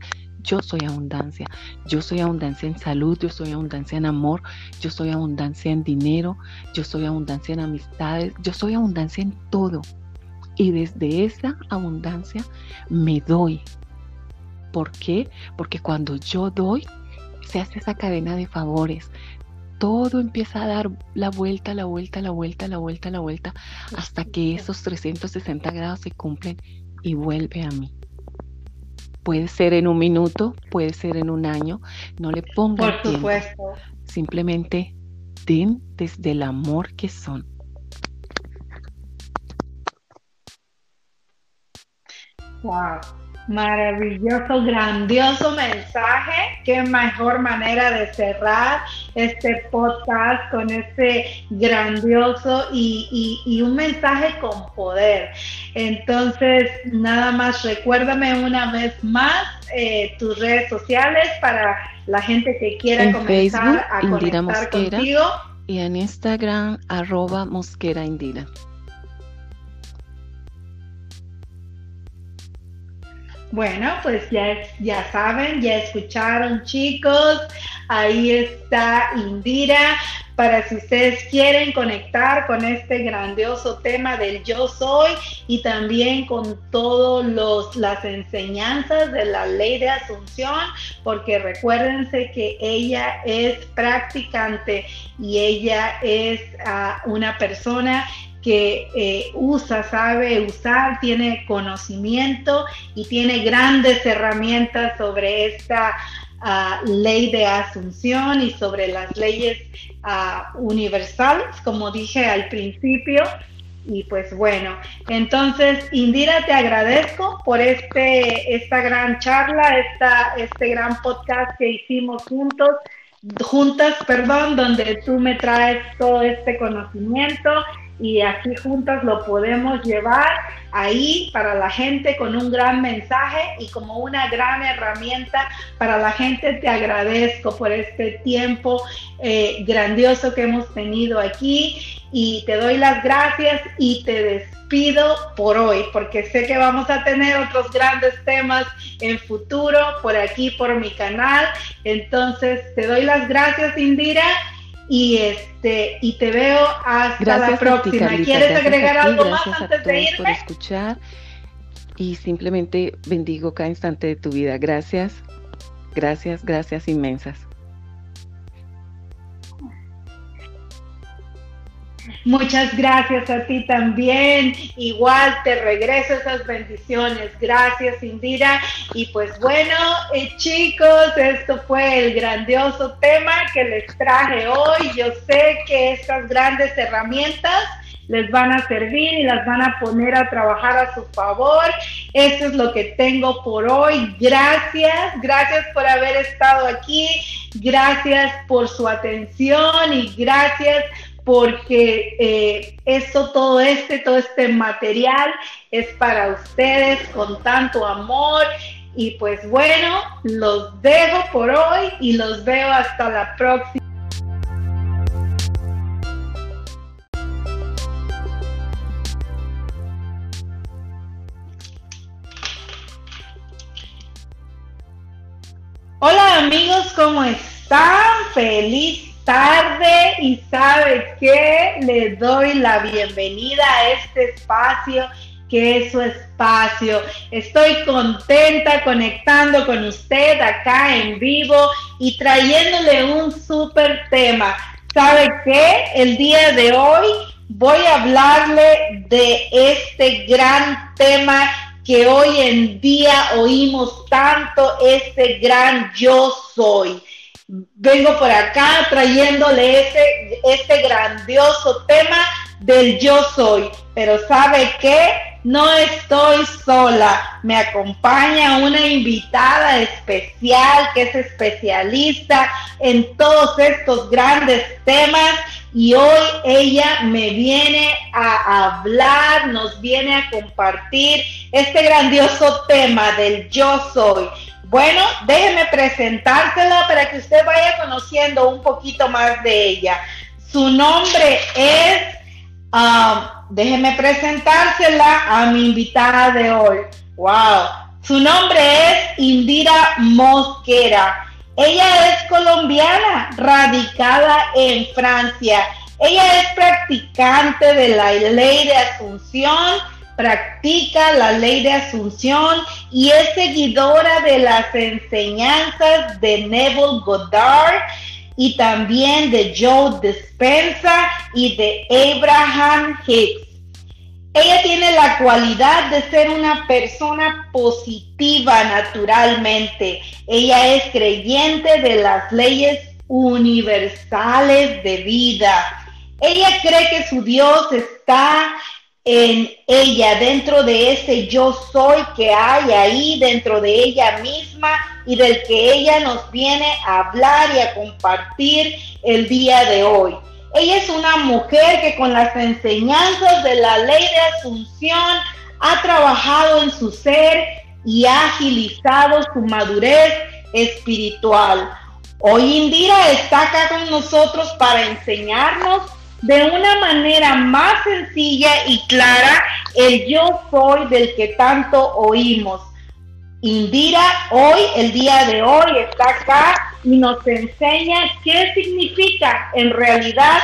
Yo soy abundancia, yo soy abundancia en salud, yo soy abundancia en amor, yo soy abundancia en dinero, yo soy abundancia en amistades, yo soy abundancia en todo. Y desde esa abundancia me doy, ¿Por qué? Porque cuando yo doy, se hace esa cadena de favores. Todo empieza a dar la vuelta, la vuelta, la vuelta, la vuelta, la vuelta, hasta que esos 360 grados se cumplen y vuelve a mí. Puede ser en un minuto, puede ser en un año, no le pongan Por supuesto. Simplemente den desde el amor que son. Wow. Maravilloso, grandioso mensaje. Qué mejor manera de cerrar este podcast con este grandioso y, un mensaje con poder. Entonces, nada más recuérdame una vez más eh, tus redes sociales para la gente que quiera en comenzar a Indira Mosquera, contigo. Y en Instagram, arroba Mosquera Indira. Bueno, pues ya, ya saben, ya escucharon chicos, ahí está Indira, para si ustedes quieren conectar con este grandioso tema del yo soy y también con todas las enseñanzas de la ley de asunción, porque recuérdense que ella es practicante y ella es ah, una persona que eh, usa, sabe usar, tiene conocimiento y tiene grandes herramientas sobre esta ah, ley de asunción y sobre las leyes ah, universales, como dije al principio. Y pues bueno, entonces Indira, te agradezco por este, esta gran charla, esta, este gran podcast que hicimos juntos juntas, perdón, donde tú me traes todo este conocimiento y así juntas lo podemos llevar ahí para la gente con un gran mensaje y como una gran herramienta para la gente. Te agradezco por este tiempo eh, grandioso que hemos tenido aquí y te doy las gracias y te despido por hoy porque sé que vamos a tener otros grandes temas en futuro por aquí, por mi canal. Entonces te doy las gracias, Indira y este y te veo hasta la próxima. ¿Quieres agregar algo más antes de irme? por escuchar y simplemente bendigo cada instante de tu vida. Gracias, gracias, gracias inmensas. Muchas gracias a ti también. Igual te regreso esas bendiciones. Gracias, Indira. Y pues bueno, eh, chicos, esto fue el grandioso tema que les traje hoy. Yo sé que estas grandes herramientas les van a servir y las van a poner a trabajar a su favor. Eso es lo que tengo por hoy. Gracias, gracias por haber estado aquí. Gracias por su atención y gracias porque eh, esto, todo este, todo este material es para ustedes con tanto amor. Y pues bueno, los dejo por hoy y los veo hasta la próxima. Hola amigos, ¿cómo están? Feliz tarde y sabe que le doy la bienvenida a este espacio que es su espacio. Estoy contenta conectando con usted acá en vivo y trayéndole un súper tema. ¿Sabe qué? El día de hoy voy a hablarle de este gran tema que hoy en día oímos tanto, este gran yo soy. Vengo por acá trayéndole este, este grandioso tema del yo soy. Pero ¿sabe qué? No estoy sola. Me acompaña una invitada especial que es especialista en todos estos grandes temas y hoy ella me viene a hablar, nos viene a compartir este grandioso tema del yo soy. Bueno, déjeme presentársela para que usted vaya conociendo un poquito más de ella. Su nombre es, um, déjeme presentársela a mi invitada de hoy. Wow. Su nombre es Indira Mosquera. Ella es colombiana, radicada en Francia. Ella es practicante de la ley de Asunción, practica la ley de Asunción y es seguidora de las enseñanzas de Neville Goddard y también de Joe Dispensa y de Abraham Hicks. Ella tiene la cualidad de ser una persona positiva naturalmente. Ella es creyente de las leyes universales de vida. Ella cree que su Dios está en ella, dentro de ese yo soy que hay ahí, dentro de ella misma y del que ella nos viene a hablar y a compartir el día de hoy. Ella es una mujer que con las enseñanzas de la ley de asunción ha trabajado en su ser y ha agilizado su madurez espiritual. Hoy Indira está acá con nosotros para enseñarnos de una manera más sencilla y clara el yo soy del que tanto oímos. Indira hoy, el día de hoy, está acá y nos enseña qué significa en realidad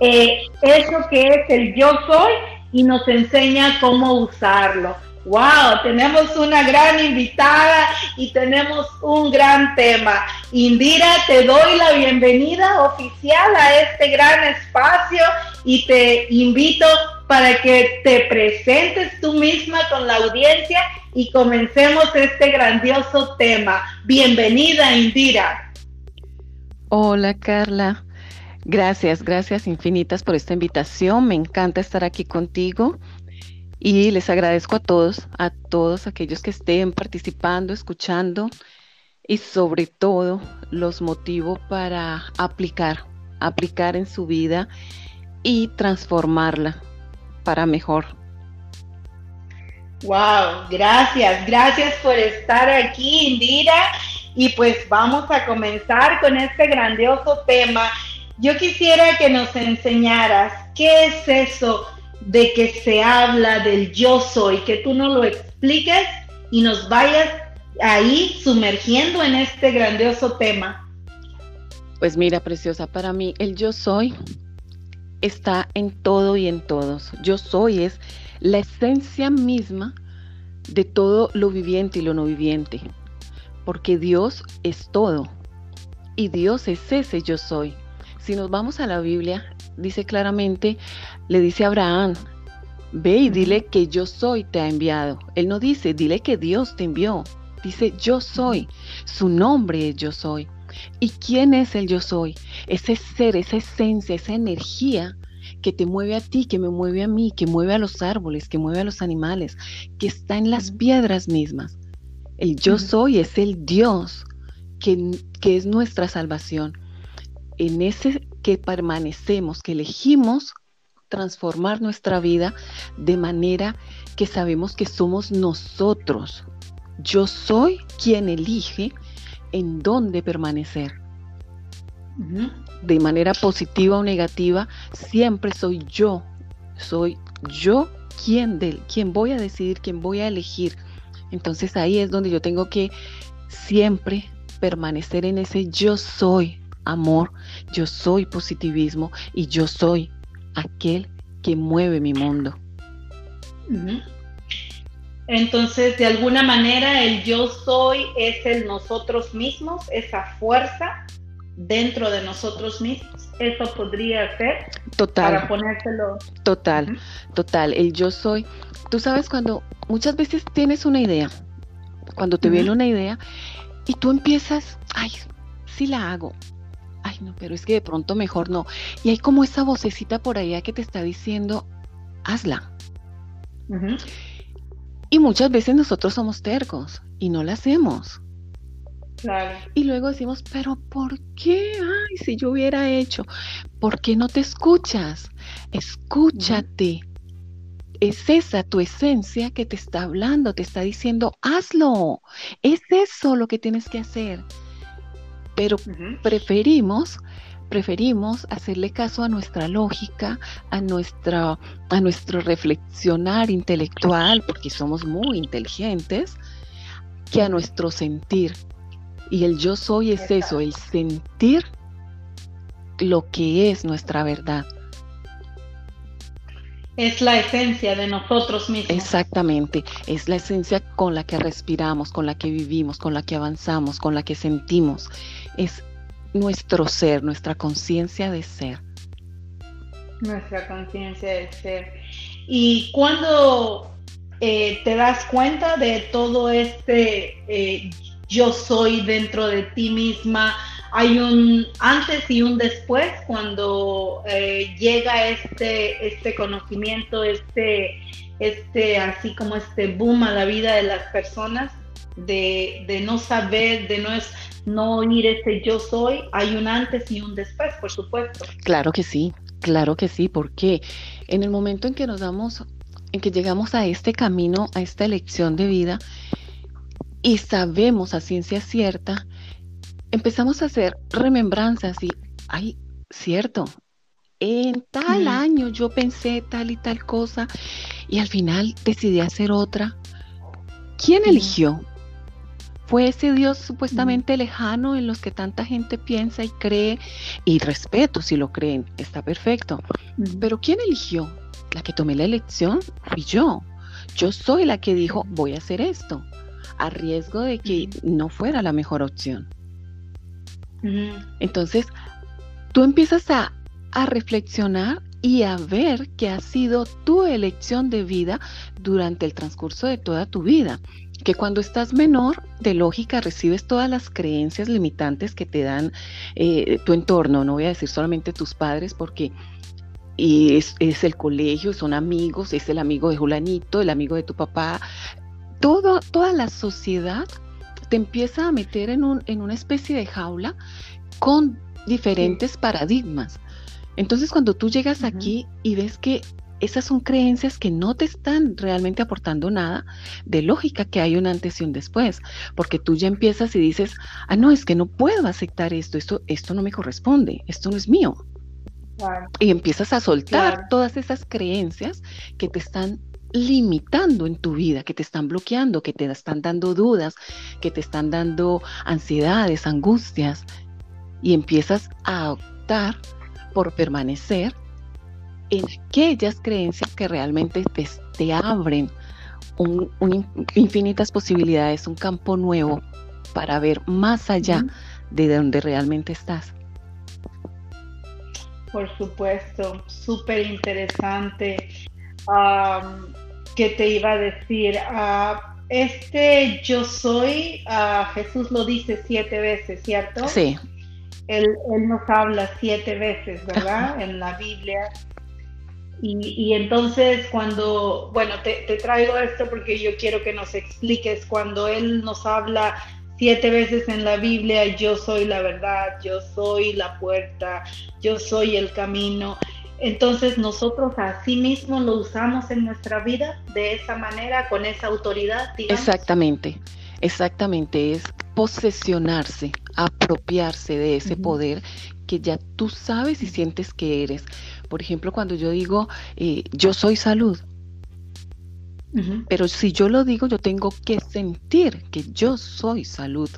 eh, eso que es el yo soy y nos enseña cómo usarlo. Wow, tenemos una gran invitada y tenemos un gran tema. Indira, te doy la bienvenida oficial a este gran espacio y te invito para que te presentes tú misma con la audiencia y comencemos este grandioso tema. Bienvenida, Indira. Hola, Carla. Gracias, gracias infinitas por esta invitación. Me encanta estar aquí contigo y les agradezco a todos, a todos aquellos que estén participando, escuchando y sobre todo los motivo para aplicar, aplicar en su vida y transformarla para mejor. Wow, gracias, gracias por estar aquí, Indira. Y pues vamos a comenzar con este grandioso tema. Yo quisiera que nos enseñaras qué es eso de que se habla del yo soy, que tú no lo expliques y nos vayas ahí sumergiendo en este grandioso tema. Pues mira, preciosa, para mí el yo soy está en todo y en todos. Yo soy es la esencia misma de todo lo viviente y lo no viviente, porque Dios es todo y Dios es ese yo soy. Si nos vamos a la Biblia, dice claramente, le dice a Abraham, ve y dile que yo soy te ha enviado. Él no dice, dile que Dios te envió. Dice, yo soy. Su nombre es yo soy. ¿Y quién es el yo soy? Ese ser, esa esencia, esa energía que te mueve a ti, que me mueve a mí, que mueve a los árboles, que mueve a los animales, que está en las piedras mismas. El yo soy es el Dios que, que es nuestra salvación. En ese que permanecemos, que elegimos transformar nuestra vida de manera que sabemos que somos nosotros. Yo soy quien elige en dónde permanecer. De manera positiva o negativa, siempre soy yo. Soy yo quien, del, quien voy a decidir, quien voy a elegir. Entonces ahí es donde yo tengo que siempre permanecer en ese yo soy amor, yo soy positivismo y yo soy aquel que mueve mi mundo. Entonces, de alguna manera, el yo soy es el nosotros mismos, esa fuerza dentro de nosotros mismos. Eso podría ser. Total. Para ponérselo. Total, total. El yo soy. Tú sabes cuando muchas veces tienes una idea, cuando te viene una idea y tú empiezas, ay, sí la hago. Ay, no, pero es que de pronto mejor no. Y hay como esa vocecita por allá que te está diciendo, hazla. Y muchas veces nosotros somos tercos y no la hacemos. Claro. Y luego decimos, pero ¿por qué? Ay, si yo hubiera hecho, ¿por qué no te escuchas? Escúchate. Es esa tu esencia que te está hablando, te está diciendo, hazlo. Es eso lo que tienes que hacer. Pero preferimos preferimos hacerle caso a nuestra lógica, a, nuestra, a nuestro reflexionar intelectual, porque somos muy inteligentes, que a nuestro sentir. Y el yo soy es eso, el sentir lo que es nuestra verdad. Es la esencia de nosotros mismos. Exactamente, es la esencia con la que respiramos, con la que vivimos, con la que avanzamos, con la que sentimos. Es nuestro ser, nuestra conciencia de ser. Nuestra conciencia de ser. Y cuando eh, te das cuenta de todo este eh, yo soy dentro de ti misma, hay un antes y un después cuando eh, llega este, este conocimiento, este, este, así como este boom a la vida de las personas, de, de no saber, de no, es, no oír ese yo soy, hay un antes y un después, por supuesto. Claro que sí, claro que sí, porque en el momento en que nos damos, en que llegamos a este camino, a esta elección de vida, y sabemos a ciencia cierta, empezamos a hacer remembranzas y, ay, cierto, en tal año yo pensé tal y tal cosa y al final decidí hacer otra. ¿Quién eligió? fue ese Dios supuestamente lejano en los que tanta gente piensa y cree y respeto si lo creen, está perfecto. Pero ¿quién eligió? La que tomé la elección fui yo. Yo soy la que dijo voy a hacer esto, a riesgo de que no fuera la mejor opción. Entonces, tú empiezas a, a reflexionar y a ver que ha sido tu elección de vida durante el transcurso de toda tu vida. Que cuando estás menor, de lógica, recibes todas las creencias limitantes que te dan eh, tu entorno, no voy a decir solamente tus padres, porque es, el colegio, son amigos, es el amigo de Julanito, el amigo de tu papá, todo, toda la sociedad te empieza a meter en, un, en una especie de jaula con diferentes paradigmas. Entonces cuando tú llegas aquí y ves que esas son creencias que no te están realmente aportando nada de lógica que hay un antes y un después, porque tú ya empiezas y dices, ah, no, es que no puedo aceptar esto, esto, esto no me corresponde, esto no es mío. Y empiezas a soltar todas esas creencias que te están limitando en tu vida, que te están bloqueando, que te están dando dudas, que te están dando ansiedades, angustias, y empiezas a optar por permanecer en aquellas creencias que realmente te, abren infinitas posibilidades, un campo nuevo para ver más allá de donde realmente estás. Por supuesto, súper interesante. ¿Qué te iba a decir? Ah, este yo soy, ah, Jesús lo dice siete veces, ¿cierto? Sí. Él, él nos habla siete veces, ¿verdad? En la Biblia. Y, entonces cuando, bueno, te, traigo esto porque yo quiero que nos expliques, cuando Él nos habla siete veces en la Biblia, yo soy la verdad, yo soy la puerta, yo soy el camino. Entonces nosotros así mismo lo usamos en nuestra vida de esa manera, con esa autoridad. Exactamente, exactamente, es posesionarse, apropiarse de ese poder que ya tú sabes y sientes que eres. Por ejemplo, cuando yo digo, eh, yo soy salud, pero si yo lo digo, yo tengo que sentir que yo soy salud,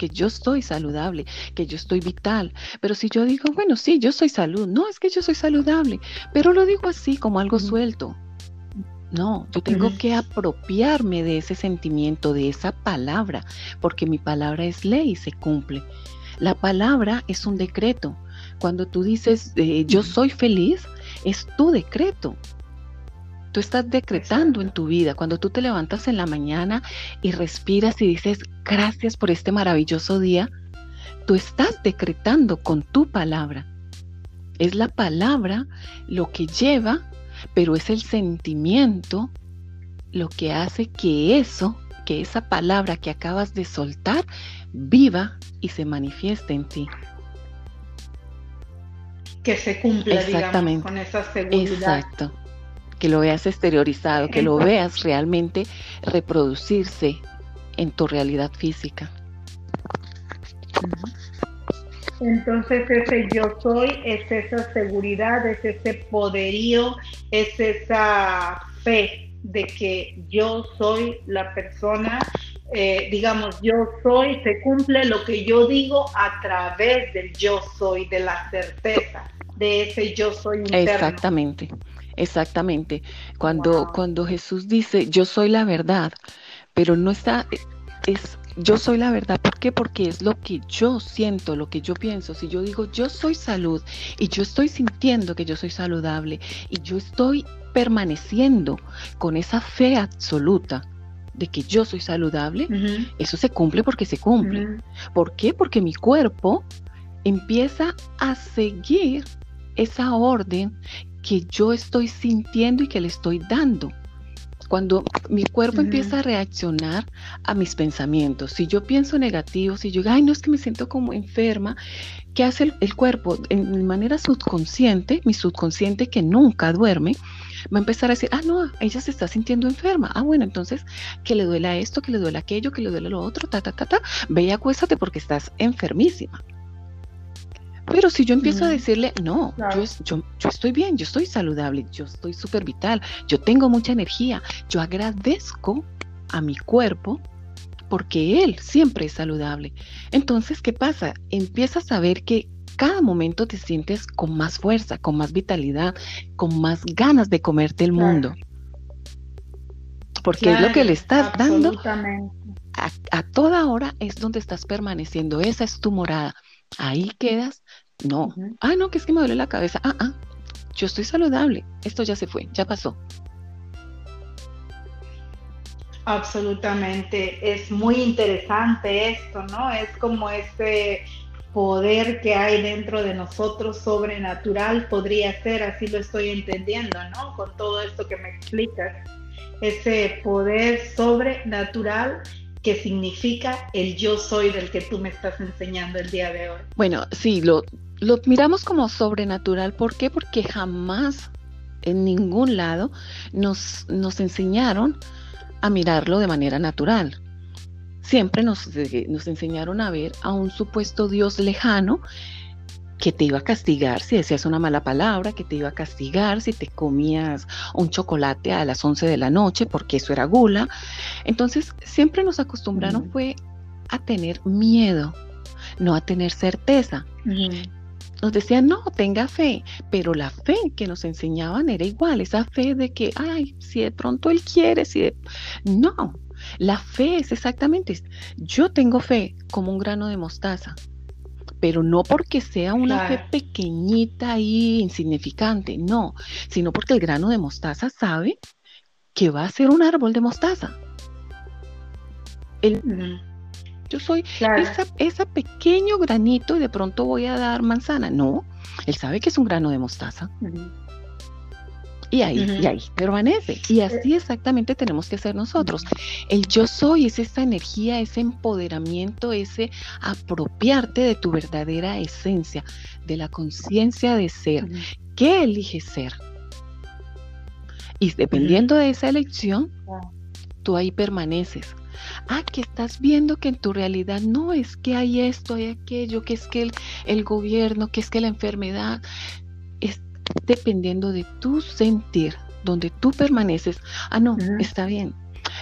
que yo estoy saludable, que yo estoy vital. Pero si yo digo, bueno, sí, yo soy salud, no es que yo soy saludable, pero lo digo así como algo suelto. No, yo tengo que apropiarme de ese sentimiento, de esa palabra, porque mi palabra es ley y se cumple. La palabra es un decreto. Cuando tú dices eh, yo soy feliz, es tu decreto. Tú estás decretando en tu vida. Cuando tú te levantas en la mañana y respiras y dices gracias por este maravilloso día, tú estás decretando con tu palabra. Es la palabra lo que lleva pero es el sentimiento lo que hace que eso, que esa palabra que acabas de soltar, viva y se manifieste en ti. Que se cumpla, Exactamente. con esa seguridad. Exacto. Que lo veas exteriorizado, que lo veas realmente reproducirse en tu realidad física. Entonces ese yo soy es esa seguridad, es ese poderío, es esa fe de que yo soy la persona, eh, digamos, yo soy, se cumple lo que yo digo a través del yo soy, de la certeza de ese yo soy interno. Exactamente, exactamente. Cuando, cuando Jesús dice yo soy la verdad, pero no está, es yo soy la verdad. ¿Por qué? Porque es lo que yo siento, lo que yo pienso. Si yo digo yo soy salud y yo estoy sintiendo que yo soy saludable y yo estoy permaneciendo con esa fe absoluta de que yo soy saludable, eso se cumple porque se cumple. ¿Por qué? Porque mi cuerpo empieza a seguir esa orden que yo estoy sintiendo y que le estoy dando cuando mi cuerpo empieza a reaccionar a mis pensamientos. Si yo pienso negativo, si yo digo, ay, no es que me siento como enferma, ¿qué hace el, cuerpo? En manera subconsciente, mi subconsciente que nunca duerme, va a empezar a decir, ah, no, ella se está sintiendo enferma. Ah, bueno, entonces que le duela esto, que le duela aquello, que le duela lo otro, ta, ta, ta, ta. Ve y acuéstate porque estás enfermísima. Pero si yo empiezo a decirle, no, yo, estoy bien, yo estoy saludable, yo estoy súper vital, yo tengo mucha energía, yo agradezco a mi cuerpo porque él siempre es saludable. Entonces, ¿qué pasa? Empiezas a ver que cada momento te sientes con más fuerza, con más vitalidad, con más ganas de comerte el mundo. Porque es lo que le estás dando. A, a toda hora es donde estás permaneciendo. Esa es tu morada. Ahí quedas. No. Ah, no, que es que me duele la cabeza. Ah, ah. Yo estoy saludable. Esto ya se fue, ya pasó. Absolutamente. Es muy interesante esto, ¿no? Es como ese poder que hay dentro de nosotros sobrenatural podría ser, así lo estoy entendiendo, ¿no? Con todo esto que me explicas. Ese poder sobrenatural que significa el yo soy del que tú me estás enseñando el día de hoy. Bueno, sí, lo, lo miramos como sobrenatural. ¿Por qué? Porque jamás en ningún lado nos, nos enseñaron a mirarlo de manera natural. Siempre nos, nos enseñaron a ver a un supuesto Dios lejano que te iba a castigar si decías una mala palabra, que te iba a castigar si te comías un chocolate a las 11 de la noche, porque eso era gula. Entonces, siempre nos acostumbraron fue a tener miedo, no a tener certeza. Nos decían, no, tenga fe, pero la fe que nos enseñaban era igual, esa fe de que, ay, si de pronto él quiere, si de... No, la fe es exactamente, yo tengo fe como un grano de mostaza, pero no porque sea una fe pequeñita y insignificante, no, sino porque el grano de mostaza sabe que va a ser un árbol de mostaza. Yo soy ese esa, pequeño granito y de pronto voy a dar manzana. No, él sabe que es un grano de mostaza. Y ahí, y ahí permanece. Y así exactamente tenemos que ser nosotros. El yo soy es esa energía, ese empoderamiento, ese apropiarte de tu verdadera esencia, de la conciencia de ser. ¿Qué eliges ser? Y dependiendo de esa elección, tú ahí permaneces. Ah, que estás viendo que en tu realidad no es que hay esto, hay aquello, que es que el, el gobierno, que es que la enfermedad dependiendo de tu sentir, donde tú permaneces. Ah, no, está bien.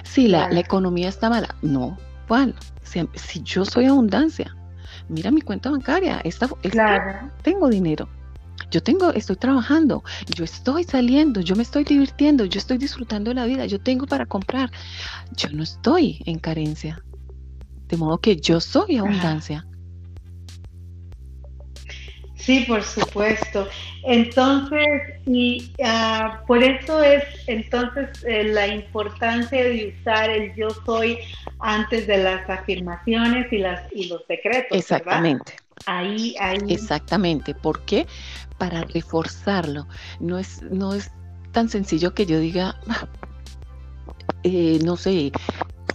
Si la, economía está mala, no, ¿cuál? Si, yo soy abundancia, mira mi cuenta bancaria, esta, tengo dinero. Yo tengo, estoy trabajando, yo estoy saliendo, yo me estoy divirtiendo, yo estoy disfrutando de la vida, yo tengo para comprar. Yo no estoy en carencia. De modo que yo soy abundancia. Sí, por supuesto. Entonces, y uh, por eso es entonces eh, la importancia de usar el yo soy antes de las afirmaciones y las y los decretos. Exactamente. Ahí, ahí. Exactamente. ¿Por qué? Para reforzarlo. No es, no es tan sencillo que yo diga, eh, no sé,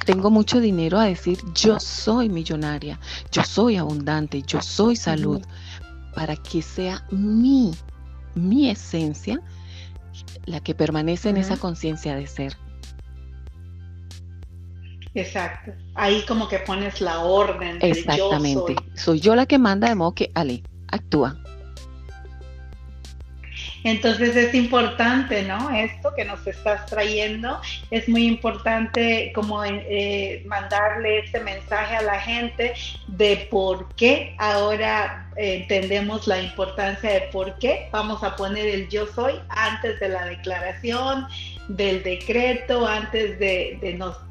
tengo mucho dinero a decir yo soy millonaria, yo soy abundante, yo soy salud para que sea mi, mi esencia la que permanece en esa conciencia de ser. Exacto. Ahí como que pones la orden. Exactamente. soy. soy. yo la que manda de modo que, Ale, actúa. Entonces es importante, ¿no? Esto que nos estás trayendo, es muy importante como eh, mandarle este mensaje a la gente de por qué ahora eh, entendemos la importancia de por qué vamos a poner el yo soy antes de la declaración, del decreto, antes de,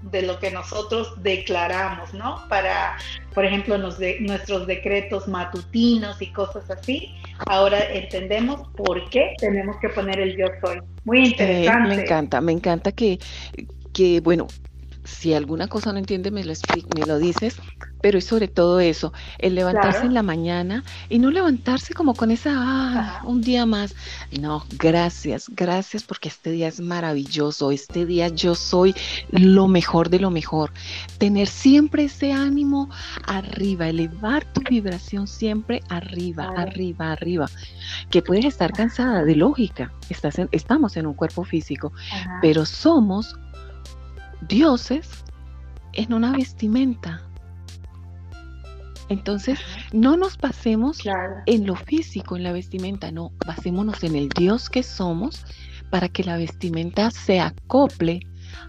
de, lo que nosotros declaramos, ¿no? Para, por ejemplo, nuestros decretos matutinos y cosas así. Ahora entendemos por qué tenemos que poner el yo soy. Muy eh, interesante. me encanta, me encanta que, que bueno, si alguna cosa no entiende, me lo, me lo dices, pero es sobre todo eso, el levantarse en la mañana y no levantarse como con esa, ah, un día más. No, gracias, gracias porque este día es maravilloso, este día yo soy lo mejor de lo mejor. Tener siempre ese ánimo arriba, elevar tu vibración siempre arriba, arriba, arriba. Que puedes estar cansada de lógica, estás estamos en un cuerpo físico, pero somos dioses en una vestimenta. Entonces, no nos basemos en lo físico, en la vestimenta, no, basémonos en el Dios que somos para que la vestimenta se acople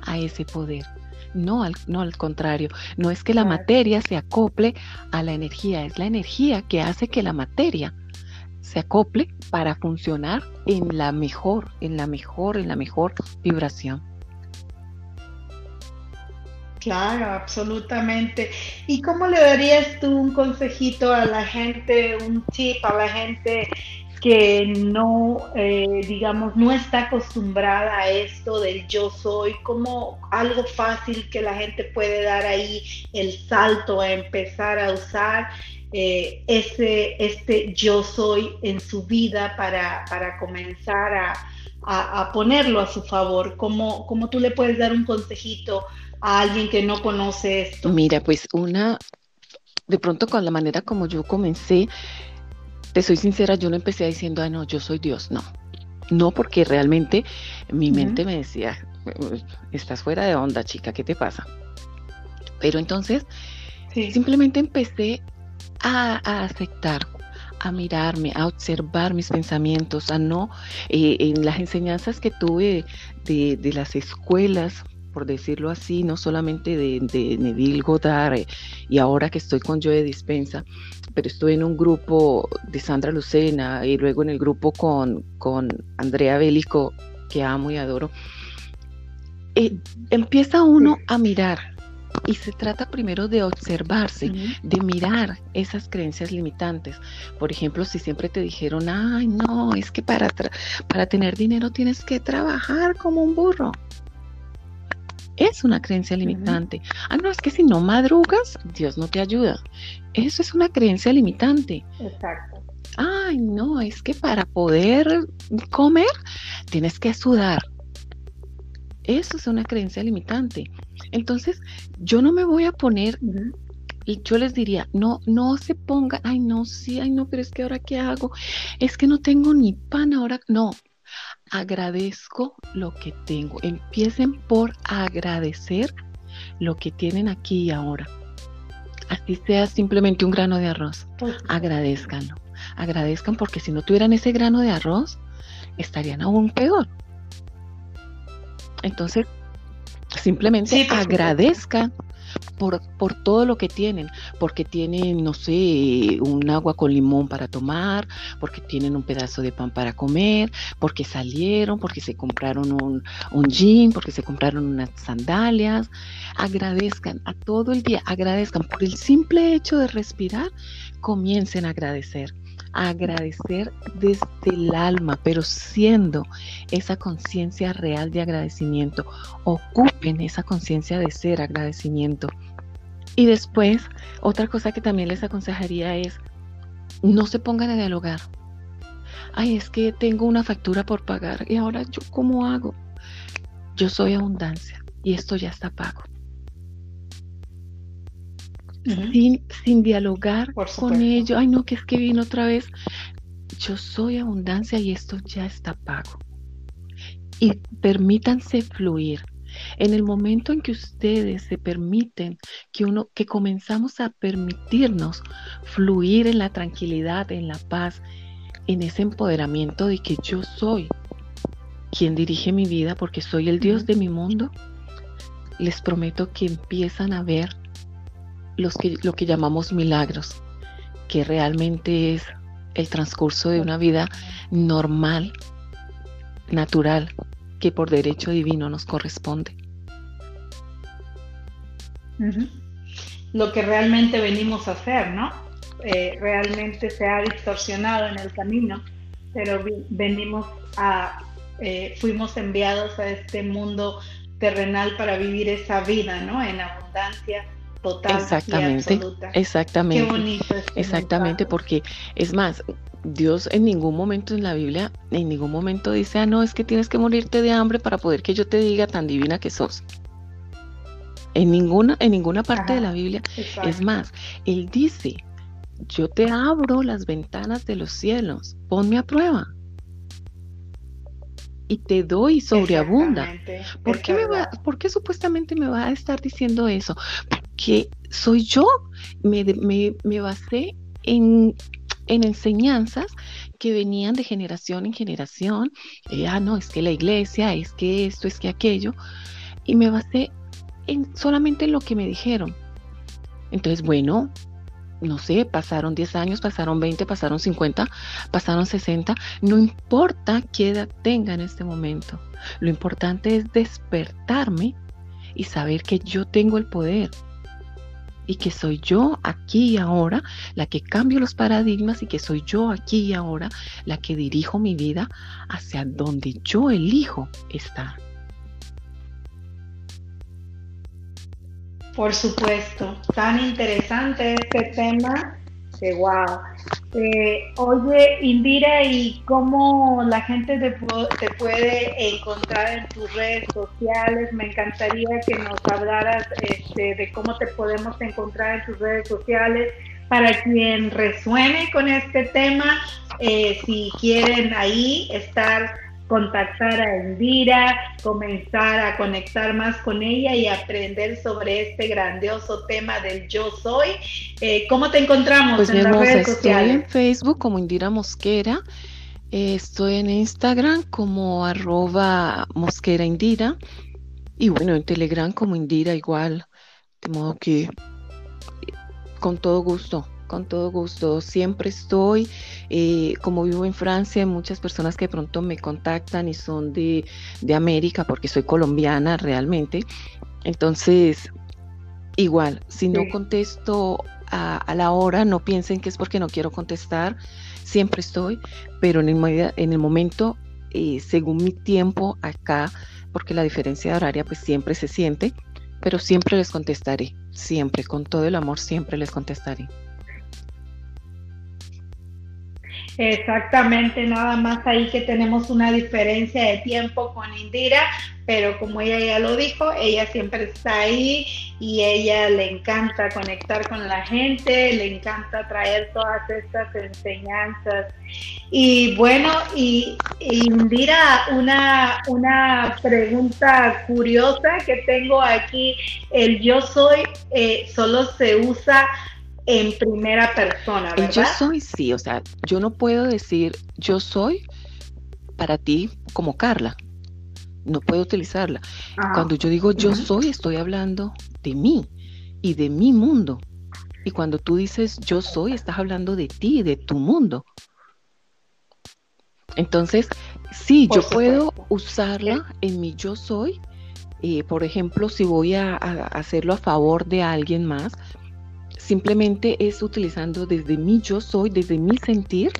a ese poder. No al, no al contrario, no es que la materia se acople a la energía, es la energía que hace que la materia se acople para funcionar en la mejor, en la mejor, en la mejor vibración. Claro, absolutamente. ¿Y cómo le darías tú un consejito a la gente, un tip a la gente que no, eh, digamos, no está acostumbrada a esto del yo soy? como algo fácil que la gente puede dar ahí el salto a empezar a usar eh, ese, este yo soy en su vida para, para comenzar a, a, ponerlo a su favor? ¿Cómo, ¿Cómo tú le puedes dar un consejito? A alguien que no conoce esto? Mira, pues una, de pronto con la manera como yo comencé, te soy sincera, yo no empecé diciendo, ah, no, yo soy Dios, no. No, porque realmente mi mente me decía, estás fuera de onda, chica, ¿qué te pasa? Pero entonces, simplemente empecé a, aceptar, a mirarme, a observar mis pensamientos, a no, eh, en las enseñanzas que tuve de, de las escuelas por decirlo así, no solamente de, de Neville Goddard eh, y ahora que estoy con Joe Dispensa, pero estoy en un grupo de Sandra Lucena y luego en el grupo con, con Andrea Bélico, que amo y adoro. Eh, empieza uno a mirar y se trata primero de observarse, de mirar esas creencias limitantes. Por ejemplo, si siempre te dijeron, ay, no, es que para, para tener dinero tienes que trabajar como un burro es una creencia limitante. Ah, no, es que si no madrugas, Dios no te ayuda. Eso es una creencia limitante. Exacto. Ay, no, es que para poder comer tienes que sudar. Eso es una creencia limitante. Entonces, yo no me voy a poner, y yo les diría, no, no se ponga, ay, no, sí, ay, no, pero es que ahora qué hago, es que no tengo ni pan ahora, no, agradezco lo que tengo. Empiecen por agradecer lo que tienen aquí y ahora. Así sea simplemente un grano de arroz. Agradezcanlo. Agradezcan porque si no tuvieran ese grano de arroz, estarían aún peor. Entonces, simplemente agradezcan por, por todo lo que tienen, porque tienen, no sé, un agua con limón para tomar, porque tienen un pedazo de pan para comer, porque salieron, porque se compraron un, un jean, porque se compraron unas sandalias. Agradezcan a todo el día, agradezcan por el simple hecho de respirar, comiencen a agradecer agradecer desde el alma, pero siendo esa conciencia real de agradecimiento. Ocupen esa conciencia de ser agradecimiento. Y después, otra cosa que también les aconsejaría es, no se pongan a dialogar. Ay, es que tengo una factura por pagar y ahora yo cómo hago. Yo soy abundancia y esto ya está pago sin, dialogar con ellos. Ay, no, que es que vino otra vez. Yo soy abundancia y esto ya está pago. Y permítanse fluir. En el momento en que ustedes se permiten, que uno, que comenzamos a permitirnos fluir en la tranquilidad, en la paz, en ese empoderamiento de que yo soy quien dirige mi vida porque soy el Dios de mi mundo, les prometo que empiezan a ver los que, lo que llamamos milagros, que realmente es el transcurso de una vida normal, natural, que por derecho divino nos corresponde. Lo que realmente venimos a hacer, ¿no? Eh, realmente se ha distorsionado en el camino, pero venimos a, eh, fuimos enviados a este mundo terrenal para vivir esa vida, ¿no? En abundancia, exactamente, Exactamente. Qué bonito exactamente, porque es más, Dios en ningún momento en la Biblia, en ningún momento dice, ah, no, es que tienes que morirte de hambre para poder que yo te diga tan divina que sos. En ninguna, en ninguna parte de la Biblia. Es más, Él dice, yo te abro las ventanas de los cielos, ponme a prueba y te doy sobreabunda. ¿Por qué, me va, ¿Por qué supuestamente me va a estar diciendo eso? Porque soy yo. Me, me, basé en, enseñanzas que venían de generación en generación. Eh, ah, no, es que la iglesia, es que esto, es que aquello. Y me basé en solamente en lo que me dijeron. Entonces, bueno, no sé, pasaron 10 años, pasaron 20, pasaron 50, pasaron 60, no importa qué edad tenga en este momento. Lo importante es despertarme y saber que yo tengo el poder y que soy yo aquí y ahora la que cambio los paradigmas y que soy yo aquí y ahora la que dirijo mi vida hacia donde yo elijo estar. Por supuesto, tan interesante este tema que wow. Eh, oye, Indira, ¿y cómo la gente te, puede encontrar en tus redes sociales? Me encantaría que nos hablaras este, de cómo te podemos encontrar en tus redes sociales para quien resuene con este tema, eh, si quieren ahí estar contactar a Elvira, comenzar a conectar más con ella y aprender sobre este grandioso tema del yo soy. Eh, ¿Cómo te encontramos pues en las redes sociales? Estoy en Facebook como Indira Mosquera. Eh, estoy en Instagram como arroba mosquera indira. Y bueno, en Telegram como Indira igual. De modo que con todo gusto con todo gusto. Siempre estoy, eh, como vivo en Francia, hay muchas personas que de pronto me contactan y son de, América, porque soy colombiana realmente. Entonces, igual, si no contesto a, la hora, no piensen que es porque no quiero contestar, siempre estoy, pero en el, en el momento, eh, según mi tiempo acá, porque la diferencia horaria pues siempre se siente, pero siempre les contestaré, siempre, con todo el amor, siempre les contestaré. Exactamente, nada más ahí que tenemos una diferencia de tiempo con Indira, pero como ella ya lo dijo, ella siempre está ahí y ella le encanta conectar con la gente, le encanta traer todas estas enseñanzas. Y bueno, y, Indira, una, una pregunta curiosa que tengo aquí, el yo soy eh, solo se usa en primera persona, ¿verdad? yo soy, sí, o sea, yo no puedo decir yo soy para ti como Carla. No puedo utilizarla. Cuando yo digo yo soy, estoy hablando de mí. y de mi mundo. Y cuando tú dices yo soy, estás hablando de ti, de tu mundo. Entonces, sí, yo puedo usarla en mi yo soy. Eh, por ejemplo, si voy a, hacerlo a favor de alguien más, simplemente es utilizando desde mi yo soy, desde mi sentir,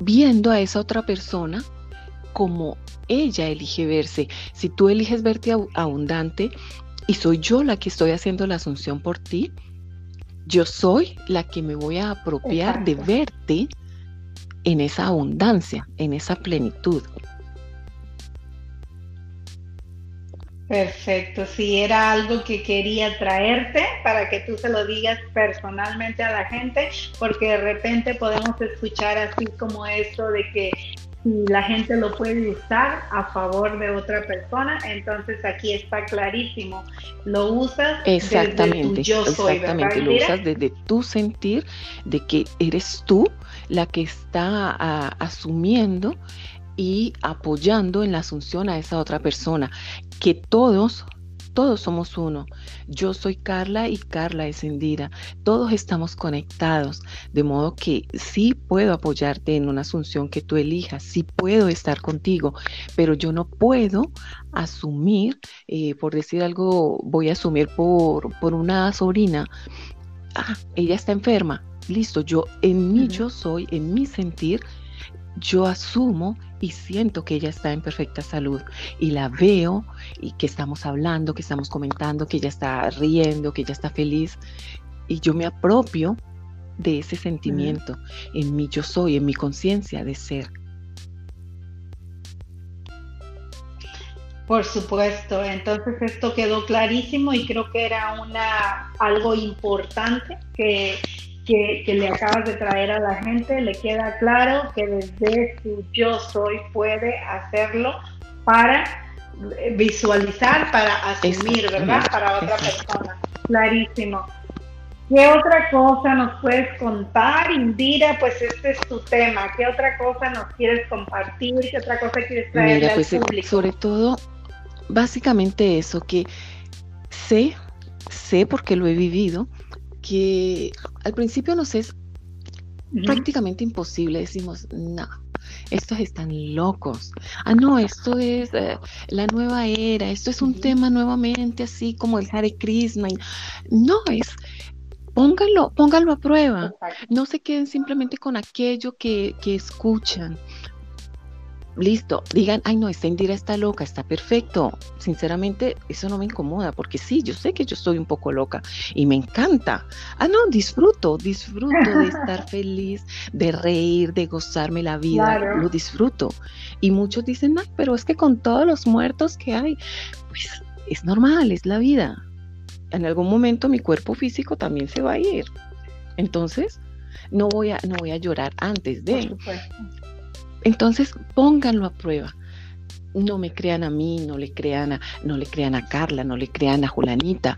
viendo a esa otra persona como ella elige verse. Si tú eliges verte abundante y soy yo la que estoy haciendo la asunción por ti, yo soy la que me voy a apropiar de verte en esa abundancia, en esa plenitud. Perfecto, sí, era algo que quería traerte para que tú se lo digas personalmente a la gente, porque de repente podemos escuchar así como esto de que si la gente lo puede usar a favor de otra persona, entonces aquí está clarísimo, lo usas exactamente, desde tu yo soy, exactamente, lo usas desde tu sentir de que eres tú la que está ah, asumiendo y apoyando en la asunción a esa otra persona, que todos todos somos uno. Yo soy Carla y Carla es Indira. Todos estamos conectados, de modo que sí puedo apoyarte en una asunción que tú elijas, sí puedo estar contigo, pero yo no puedo asumir, eh, por decir algo, voy a asumir por, por una sobrina, ah, ella está enferma, listo, yo en mí yo soy, en mi sentir, yo asumo y siento que ella está en perfecta salud y la veo y que estamos hablando, que estamos comentando, que ella está riendo, que ella está feliz y yo me apropio de ese sentimiento en mí yo soy, en mi conciencia de ser. Por supuesto, entonces esto quedó clarísimo y creo que era una algo importante que que, le acabas de traer a la gente, le queda claro que desde su yo soy puede hacerlo para visualizar, para asumir, ¿verdad? Para otra persona. Clarísimo. ¿Qué otra cosa nos puedes contar, Indira? Pues este es tu tema. ¿Qué otra cosa nos quieres compartir? ¿Qué otra cosa quieres traer al pues, eh, público? Sobre todo, básicamente eso, que sé, sé porque lo he vivido, que al principio nos es prácticamente imposible. Decimos, no, estos están locos. Ah, no, esto es eh, la nueva era, esto es un tema nuevamente así como el Hare Krishna. No, es, pónganlo, pónganlo a prueba. No se queden simplemente con aquello que, que escuchan listo, digan, ay no, esta Indira está loca, está perfecto. Sinceramente, eso no me incomoda, porque sí, yo sé que yo estoy un poco loca y me encanta. Ah, no, disfruto, disfruto de estar (laughs) feliz, de reír, de gozarme la vida, lo disfruto. Y muchos dicen, ay, pero es que con todos los muertos que hay, pues es normal, es la vida. En algún momento mi cuerpo físico también se va a ir. Entonces, no voy a, no voy a llorar antes de. Entonces, pónganlo a prueba. No me crean a mí, no le crean a, no le crean a Carla, no le crean a Julanita.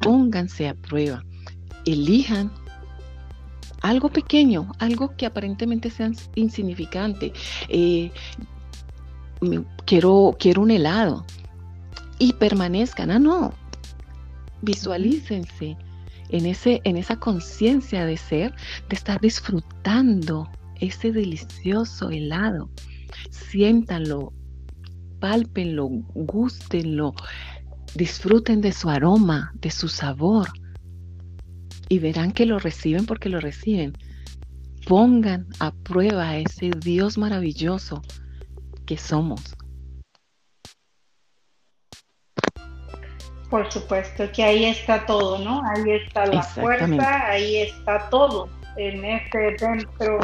Pónganse a prueba. Elijan algo pequeño, algo que aparentemente sea insignificante. Eh, quiero, quiero un helado. Y permanezcan. Ah, no. Visualícense en, ese, en esa conciencia de ser, de estar disfrutando ese delicioso helado. Siéntanlo, pálpenlo, gústenlo, disfruten de su aroma, de su sabor y verán que lo reciben porque lo reciben. Pongan a prueba a ese Dios maravilloso que somos. Por supuesto que ahí está todo, ¿no? Ahí está la fuerza, ahí está todo en ese dentro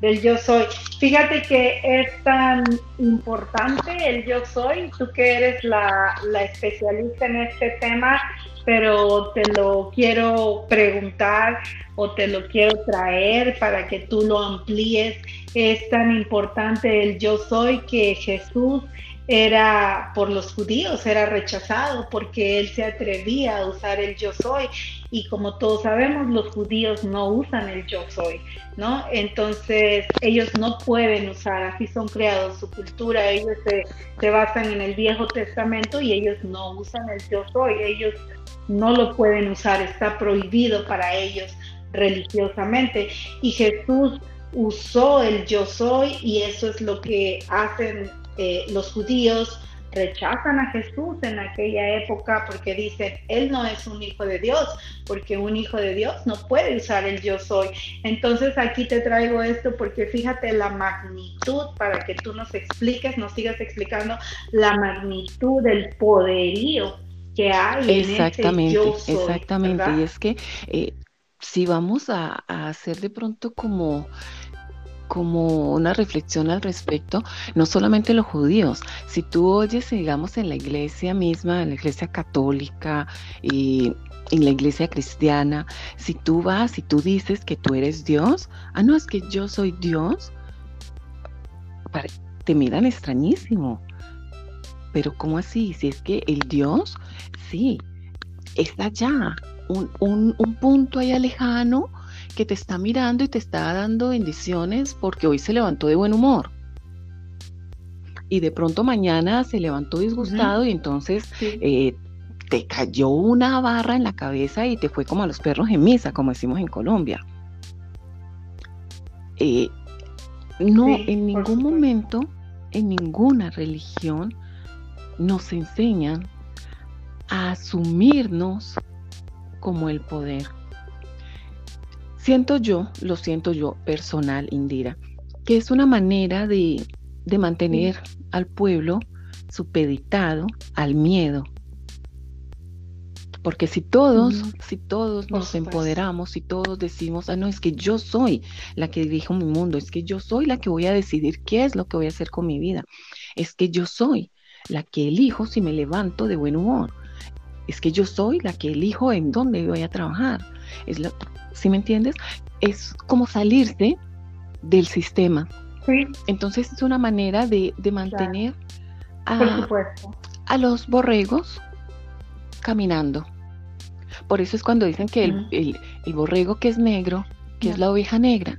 del yo soy. Fíjate que es tan importante el yo soy, tú que eres la, especialista en este tema, pero te lo quiero preguntar o te lo quiero traer para que tú lo amplíes. Es tan importante el yo soy que Jesús era por los judíos, era rechazado porque él se atrevía a usar el yo soy y como todos sabemos los judíos no usan el yo soy, ¿no? Entonces ellos no pueden usar, así son creados su cultura, ellos se, se basan en el Viejo Testamento y ellos no usan el yo soy, ellos no lo pueden usar, está prohibido para ellos religiosamente y Jesús usó el yo soy y eso es lo que hacen eh, los judíos rechazan a Jesús en aquella época porque dicen, Él no es un hijo de Dios, porque un hijo de Dios no puede usar el yo soy. Entonces aquí te traigo esto porque fíjate la magnitud para que tú nos expliques, nos sigas explicando la magnitud del poderío que hay exactamente, en ese yo Exactamente, y es que eh, si vamos a hacer de pronto como como una reflexión al respecto, no solamente los judíos, si tú oyes, digamos, en la iglesia misma, en la iglesia católica y en la iglesia cristiana, si tú vas y tú dices que tú eres Dios, ah, no, es que yo soy Dios, te miran extrañísimo. Pero ¿cómo así? Si es que el Dios, sí, está allá, un, un, un punto ahí lejano, que te está mirando y te está dando bendiciones porque hoy se levantó de buen humor. Y de pronto mañana se levantó disgustado y entonces eh, te cayó una barra en la cabeza y te fue como a los perros en misa, como decimos en Colombia. Eh, no, en ningún momento, en ninguna religión, nos enseñan a asumirnos como el poder. Siento yo, lo siento yo personal, Indira, que es una manera de, mantener al pueblo supeditado al miedo. Porque si todos, si todos nos empoderamos, si todos decimos, ah, no, es que yo soy la que dirijo mi mundo, es que yo soy la que voy a decidir qué es lo que voy a hacer con mi vida, es que yo soy la que elijo si me levanto de buen humor, es que yo soy la que elijo en dónde voy a trabajar, es la, ¿sí me entiendes? Es como salirse del sistema. Entonces es una manera de, mantener a, los borregos caminando. Por eso es cuando dicen que el, borrego que es negro, que es la oveja negra.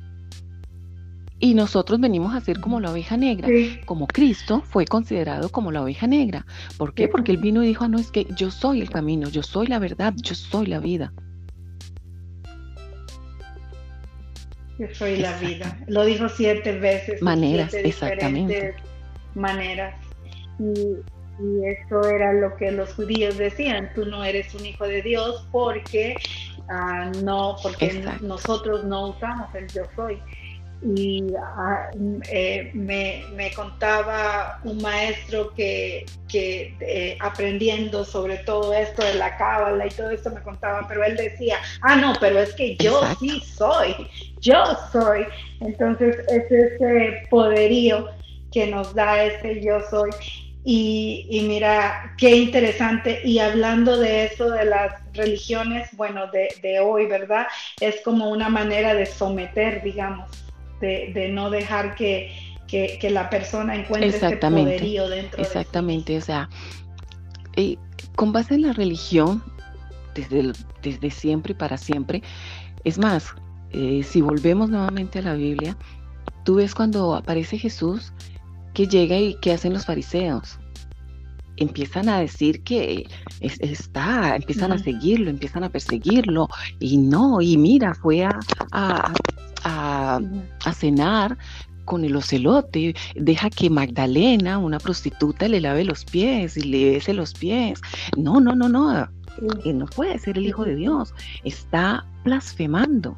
Y nosotros venimos a ser como la oveja negra, como Cristo fue considerado como la oveja negra. ¿Por qué? Porque él vino y dijo, ah, no, es que yo soy el camino, yo soy la verdad, yo soy la vida. Yo soy la vida. Lo dijo siete veces. Maneras, exactamente. Maneras. Y, eso era lo que los judíos decían. Tú no eres un hijo de Dios porque ah, no, porque nosotros no usamos el yo soy y ah, eh, me, contaba un maestro que, eh, aprendiendo sobre todo esto de la cábala y todo esto me contaba, pero él decía, ah, no, pero es que yo sí soy, yo soy. Entonces es ese poderío que nos da ese yo soy. Y, mira, qué interesante. Y hablando de eso, de las religiones, bueno, de, de hoy, ¿verdad? Es como una manera de someter, digamos de, no dejar que, la persona encuentre ese poderío dentro exactamente, de o sea, eh, con base en la religión, desde, desde siempre y para siempre, es más, eh, si volvemos nuevamente a la Biblia, tú ves cuando aparece Jesús que llega y que hacen los fariseos. Empiezan a decir que está, empiezan a seguirlo, empiezan a perseguirlo, y no, y mira, fue a, a, cenar con el ocelote, deja que Magdalena, una prostituta, le lave los pies y le bese los pies. No, no, no, no. Él no puede ser el Hijo de Dios. Está blasfemando.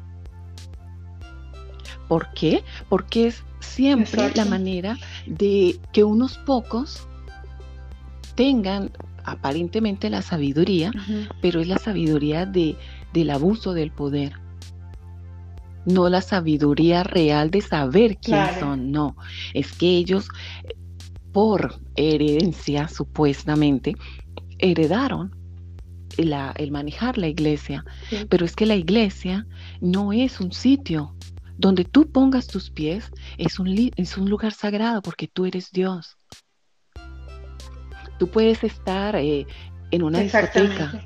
¿Por qué? Porque es siempre la manera de que unos pocos tengan aparentemente la sabiduría, pero es la sabiduría de, del abuso del poder. No la sabiduría real de saber quiénes son, no, es que ellos por herencia supuestamente heredaron el manejar la iglesia, pero es que la iglesia no es un sitio donde tú pongas tus pies, es un, es un lugar sagrado porque tú eres Dios. Tú puedes estar eh, en una discoteca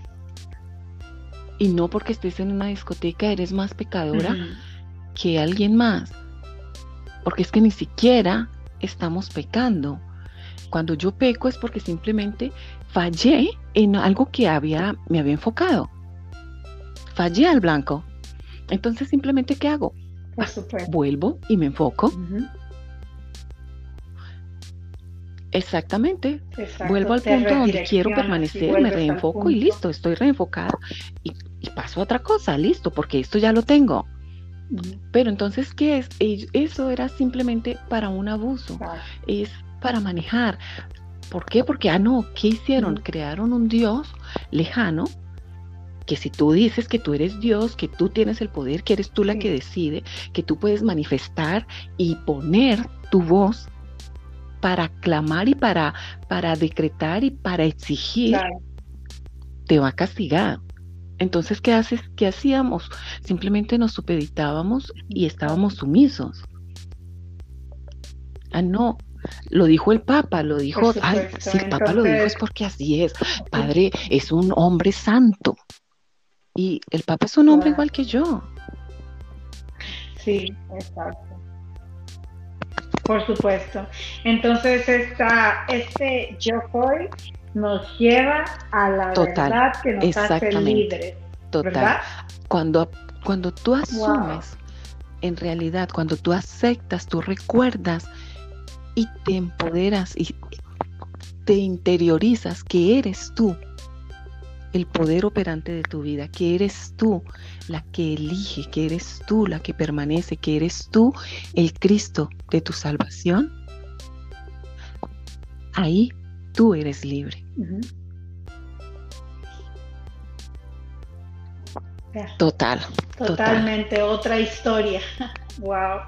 y no porque estés en una discoteca eres más pecadora que alguien más. Porque es que ni siquiera estamos pecando. Cuando yo peco es porque simplemente fallé en algo que había, me había enfocado. Fallé al blanco. Entonces simplemente ¿qué hago? Vuelvo y me enfoco. Exactamente. Vuelvo al punto donde quiero permanecer, me reenfoco y listo, estoy reenfocada y, paso a otra cosa, listo, porque esto ya lo tengo. Pero entonces, ¿qué es? Eso era simplemente para un abuso, es para manejar. ¿Por qué? Porque, ah, no, ¿qué hicieron? Crearon un Dios lejano, que si tú dices que tú eres Dios, que tú tienes el poder, que eres tú la que decide, que tú puedes manifestar y poner tu voz para clamar y para, para decretar y para exigir, te va a castigar. Entonces, ¿qué haces? ¿Qué hacíamos? Simplemente nos supeditábamos y estábamos sumisos. Ah, no, lo dijo el Papa, lo dijo, ay, si el Papa lo dijo es porque así es. Padre es un hombre santo. Y el Papa es un hombre igual que yo. Sí, exacto. Por supuesto. Entonces, esta, este yo soy nos lleva a la verdad que nos hace libres. Total. Cuando, cuando tú asumes, en realidad, cuando tú aceptas, tú recuerdas y te empoderas y te interiorizas que eres tú el poder operante de tu vida, que eres tú la que elige, que eres tú la que permanece, que eres tú el Cristo de tu salvación, ahí tú eres libre. Total. Totalmente otra historia. (laughs) wow.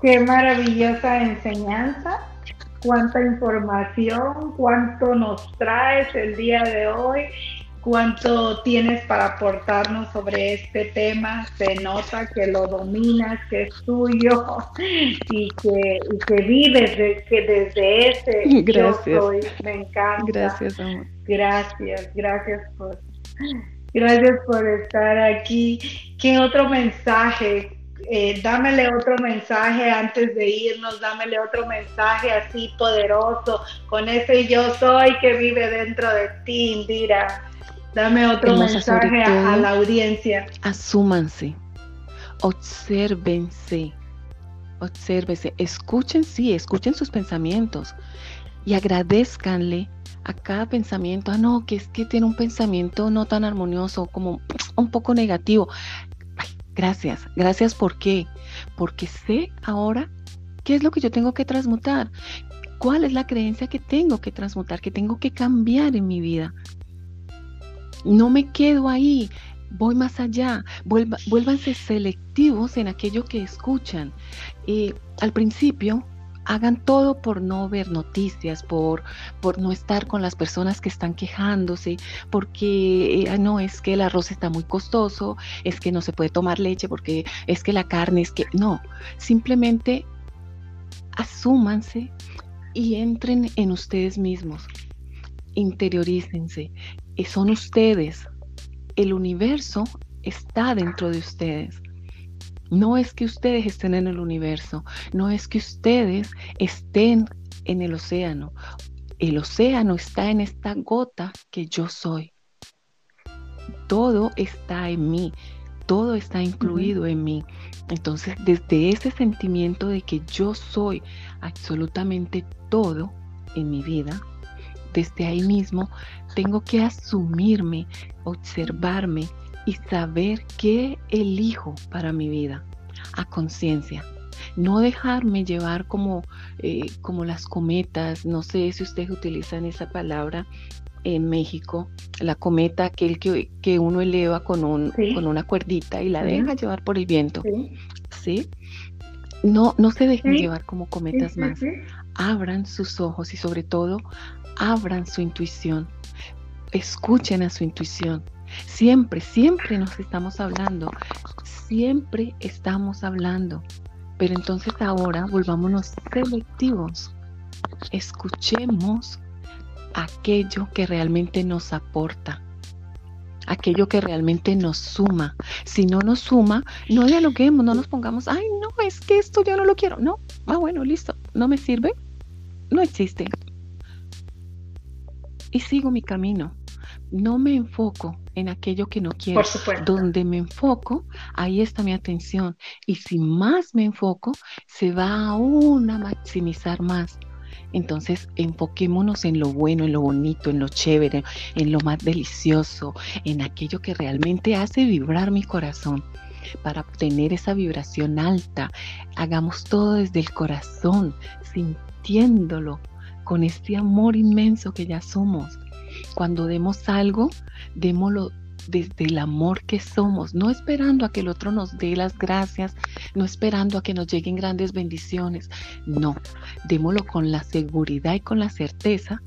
Qué maravillosa enseñanza cuánta información, cuánto nos traes el día de hoy, cuánto tienes para aportarnos sobre este tema. Se nota que lo dominas, que es tuyo (laughs) y que, que vives que desde ese (laughs) gracias. yo soy. Me encanta. Gracias, amor. Gracias, gracias por, gracias por estar aquí. ¿Qué otro mensaje eh, dámele otro mensaje antes de irnos, dámele otro mensaje así poderoso, con ese yo soy que vive dentro de ti, Indira. Dame otro mensaje a, la audiencia. Asúmanse, obsérvense, obsérvense, escuchen, sí, escuchen sus pensamientos y agradezcanle a cada pensamiento, ah, no, que es que tiene un pensamiento no tan armonioso, como un poco negativo. Gracias, gracias por qué. Porque sé ahora qué es lo que yo tengo que transmutar, cuál es la creencia que tengo que transmutar, que tengo que cambiar en mi vida. No me quedo ahí, voy más allá, vuélvanse selectivos en aquello que escuchan. Eh, al principio hagan todo por no ver noticias, por, por no estar con las personas que están quejándose, porque eh, no es que el arroz está muy costoso, es que no se puede tomar leche, porque es que la carne es que no, simplemente asúmanse y entren en ustedes mismos, interiorícense, son ustedes, el universo está dentro de ustedes. No es que ustedes estén en el universo, no es que ustedes estén en el océano. El océano está en esta gota que yo soy. Todo está en mí, todo está incluido en mí. Entonces, desde ese sentimiento de que yo soy absolutamente todo en mi vida, desde ahí mismo tengo que asumirme, observarme, y saber qué elijo para mi vida a conciencia. No dejarme llevar como, eh, como las cometas, no sé si ustedes utilizan esa palabra en México, la cometa, aquel que, que uno eleva con, un, con una cuerdita y la deja llevar por el viento. Sí. No, no se dejen llevar como cometas más. Abran sus ojos y sobre todo abran su intuición. Escuchen a su intuición Siempre, siempre nos estamos hablando. Siempre estamos hablando. Pero entonces ahora volvámonos selectivos. Escuchemos aquello que realmente nos aporta, aquello que realmente nos suma. Si no nos suma, no dialoguemos, no nos pongamos, ay, no, es que esto yo no lo quiero. No, ah, bueno, listo, no me sirve, no existe. Y sigo mi camino. No me enfoco en aquello que no quiero. Por supuesto. Donde me enfoco, ahí está mi atención. Y si más me enfoco, se va aún a maximizar más. Entonces, enfoquémonos en lo bueno, en lo bonito, en lo chévere, en lo más delicioso, en aquello que realmente hace vibrar mi corazón. Para obtener esa vibración alta, hagamos todo desde el corazón, sintiéndolo, con este amor inmenso que ya somos. Cuando demos algo, démoslo desde el amor que somos, no esperando a que el otro nos dé las gracias, no esperando a que nos lleguen grandes bendiciones, no, démoslo con la seguridad y con la certeza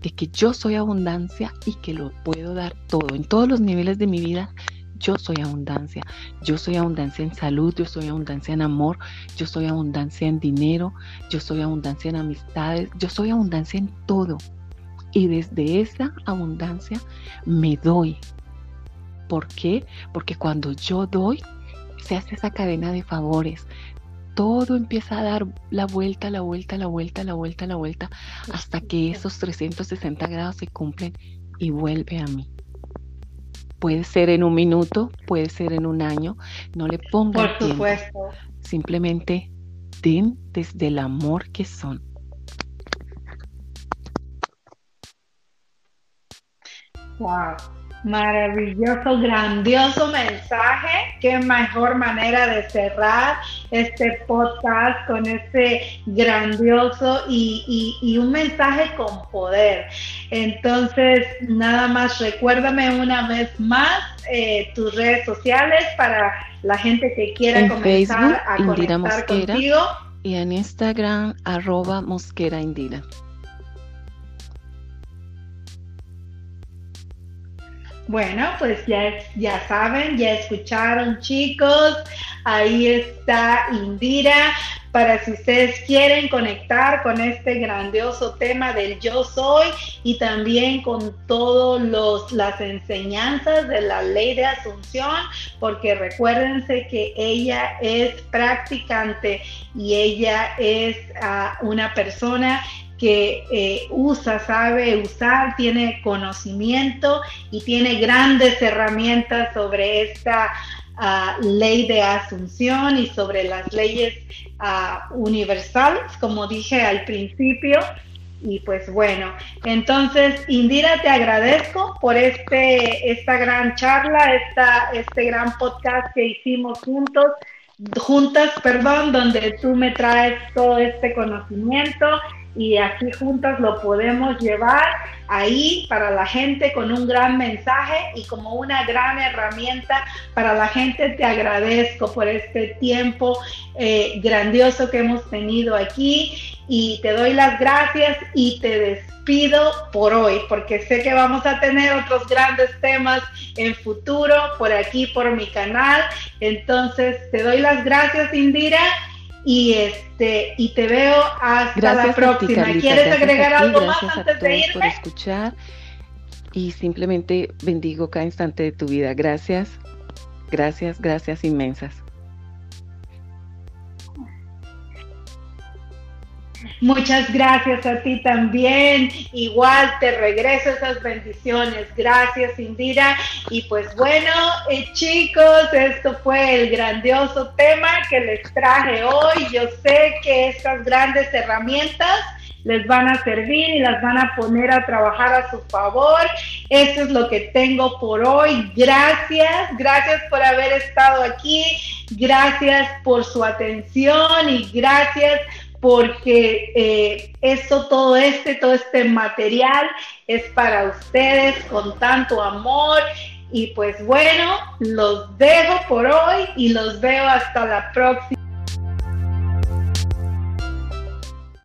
de que yo soy abundancia y que lo puedo dar todo, en todos los niveles de mi vida. Yo soy abundancia, yo soy abundancia en salud, yo soy abundancia en amor, yo soy abundancia en dinero, yo soy abundancia en amistades, yo soy abundancia en todo. Y desde esa abundancia me doy, ¿Por qué? Porque cuando yo doy, se hace esa cadena de favores. Todo empieza a dar la vuelta, la vuelta, la vuelta, la vuelta, la vuelta, hasta que esos 360 grados se cumplen y vuelve a mí. Puede ser en un minuto, puede ser en un año, no le pongan Por supuesto. Simplemente den desde el amor que son. Wow. Maravilloso, grandioso mensaje. Qué mejor manera de cerrar este podcast con este grandioso y, un mensaje con poder. Entonces, nada más recuérdame una vez más eh, tus redes sociales para la gente que quiera en comenzar Facebook, a Indira conectar Mosquera, contigo. Y en Instagram, arroba Mosquera Indira. Bueno, pues ya, ya saben, ya escucharon chicos, ahí está Indira, para si ustedes quieren conectar con este grandioso tema del yo soy y también con todas las enseñanzas de la ley de asunción, porque recuérdense que ella es practicante y ella es ah, una persona que eh, usa, sabe usar, tiene conocimiento y tiene grandes herramientas sobre esta ah, ley de asunción y sobre las leyes ah, universales, como dije al principio. Y pues bueno, entonces Indira, te agradezco por este, esta gran charla, esta, este gran podcast que hicimos juntos juntas, perdón, donde tú me traes todo este conocimiento y así juntas lo podemos llevar ahí para la gente con un gran mensaje y como una gran herramienta para la gente. Te agradezco por este tiempo eh, grandioso que hemos tenido aquí y te doy las gracias y te despido por hoy porque sé que vamos a tener otros grandes temas en futuro por aquí, por mi canal. Entonces te doy las gracias, Indira y este y te veo hasta la próxima. ¿Quieres agregar algo más antes de irme? por escuchar y simplemente bendigo cada instante de tu vida. Gracias, gracias, gracias inmensas. Muchas gracias a ti también. Igual te regreso esas bendiciones. Gracias, Indira. Y pues bueno, eh, chicos, esto fue el grandioso tema que les traje hoy. Yo sé que estas grandes herramientas les van a servir y las van a poner a trabajar a su favor. Eso es lo que tengo por hoy. Gracias, gracias por haber estado aquí, gracias por su atención y gracias porque eh, eso, todo este, todo este material es para ustedes con tanto amor. Y pues bueno, los dejo por hoy y los veo hasta la próxima.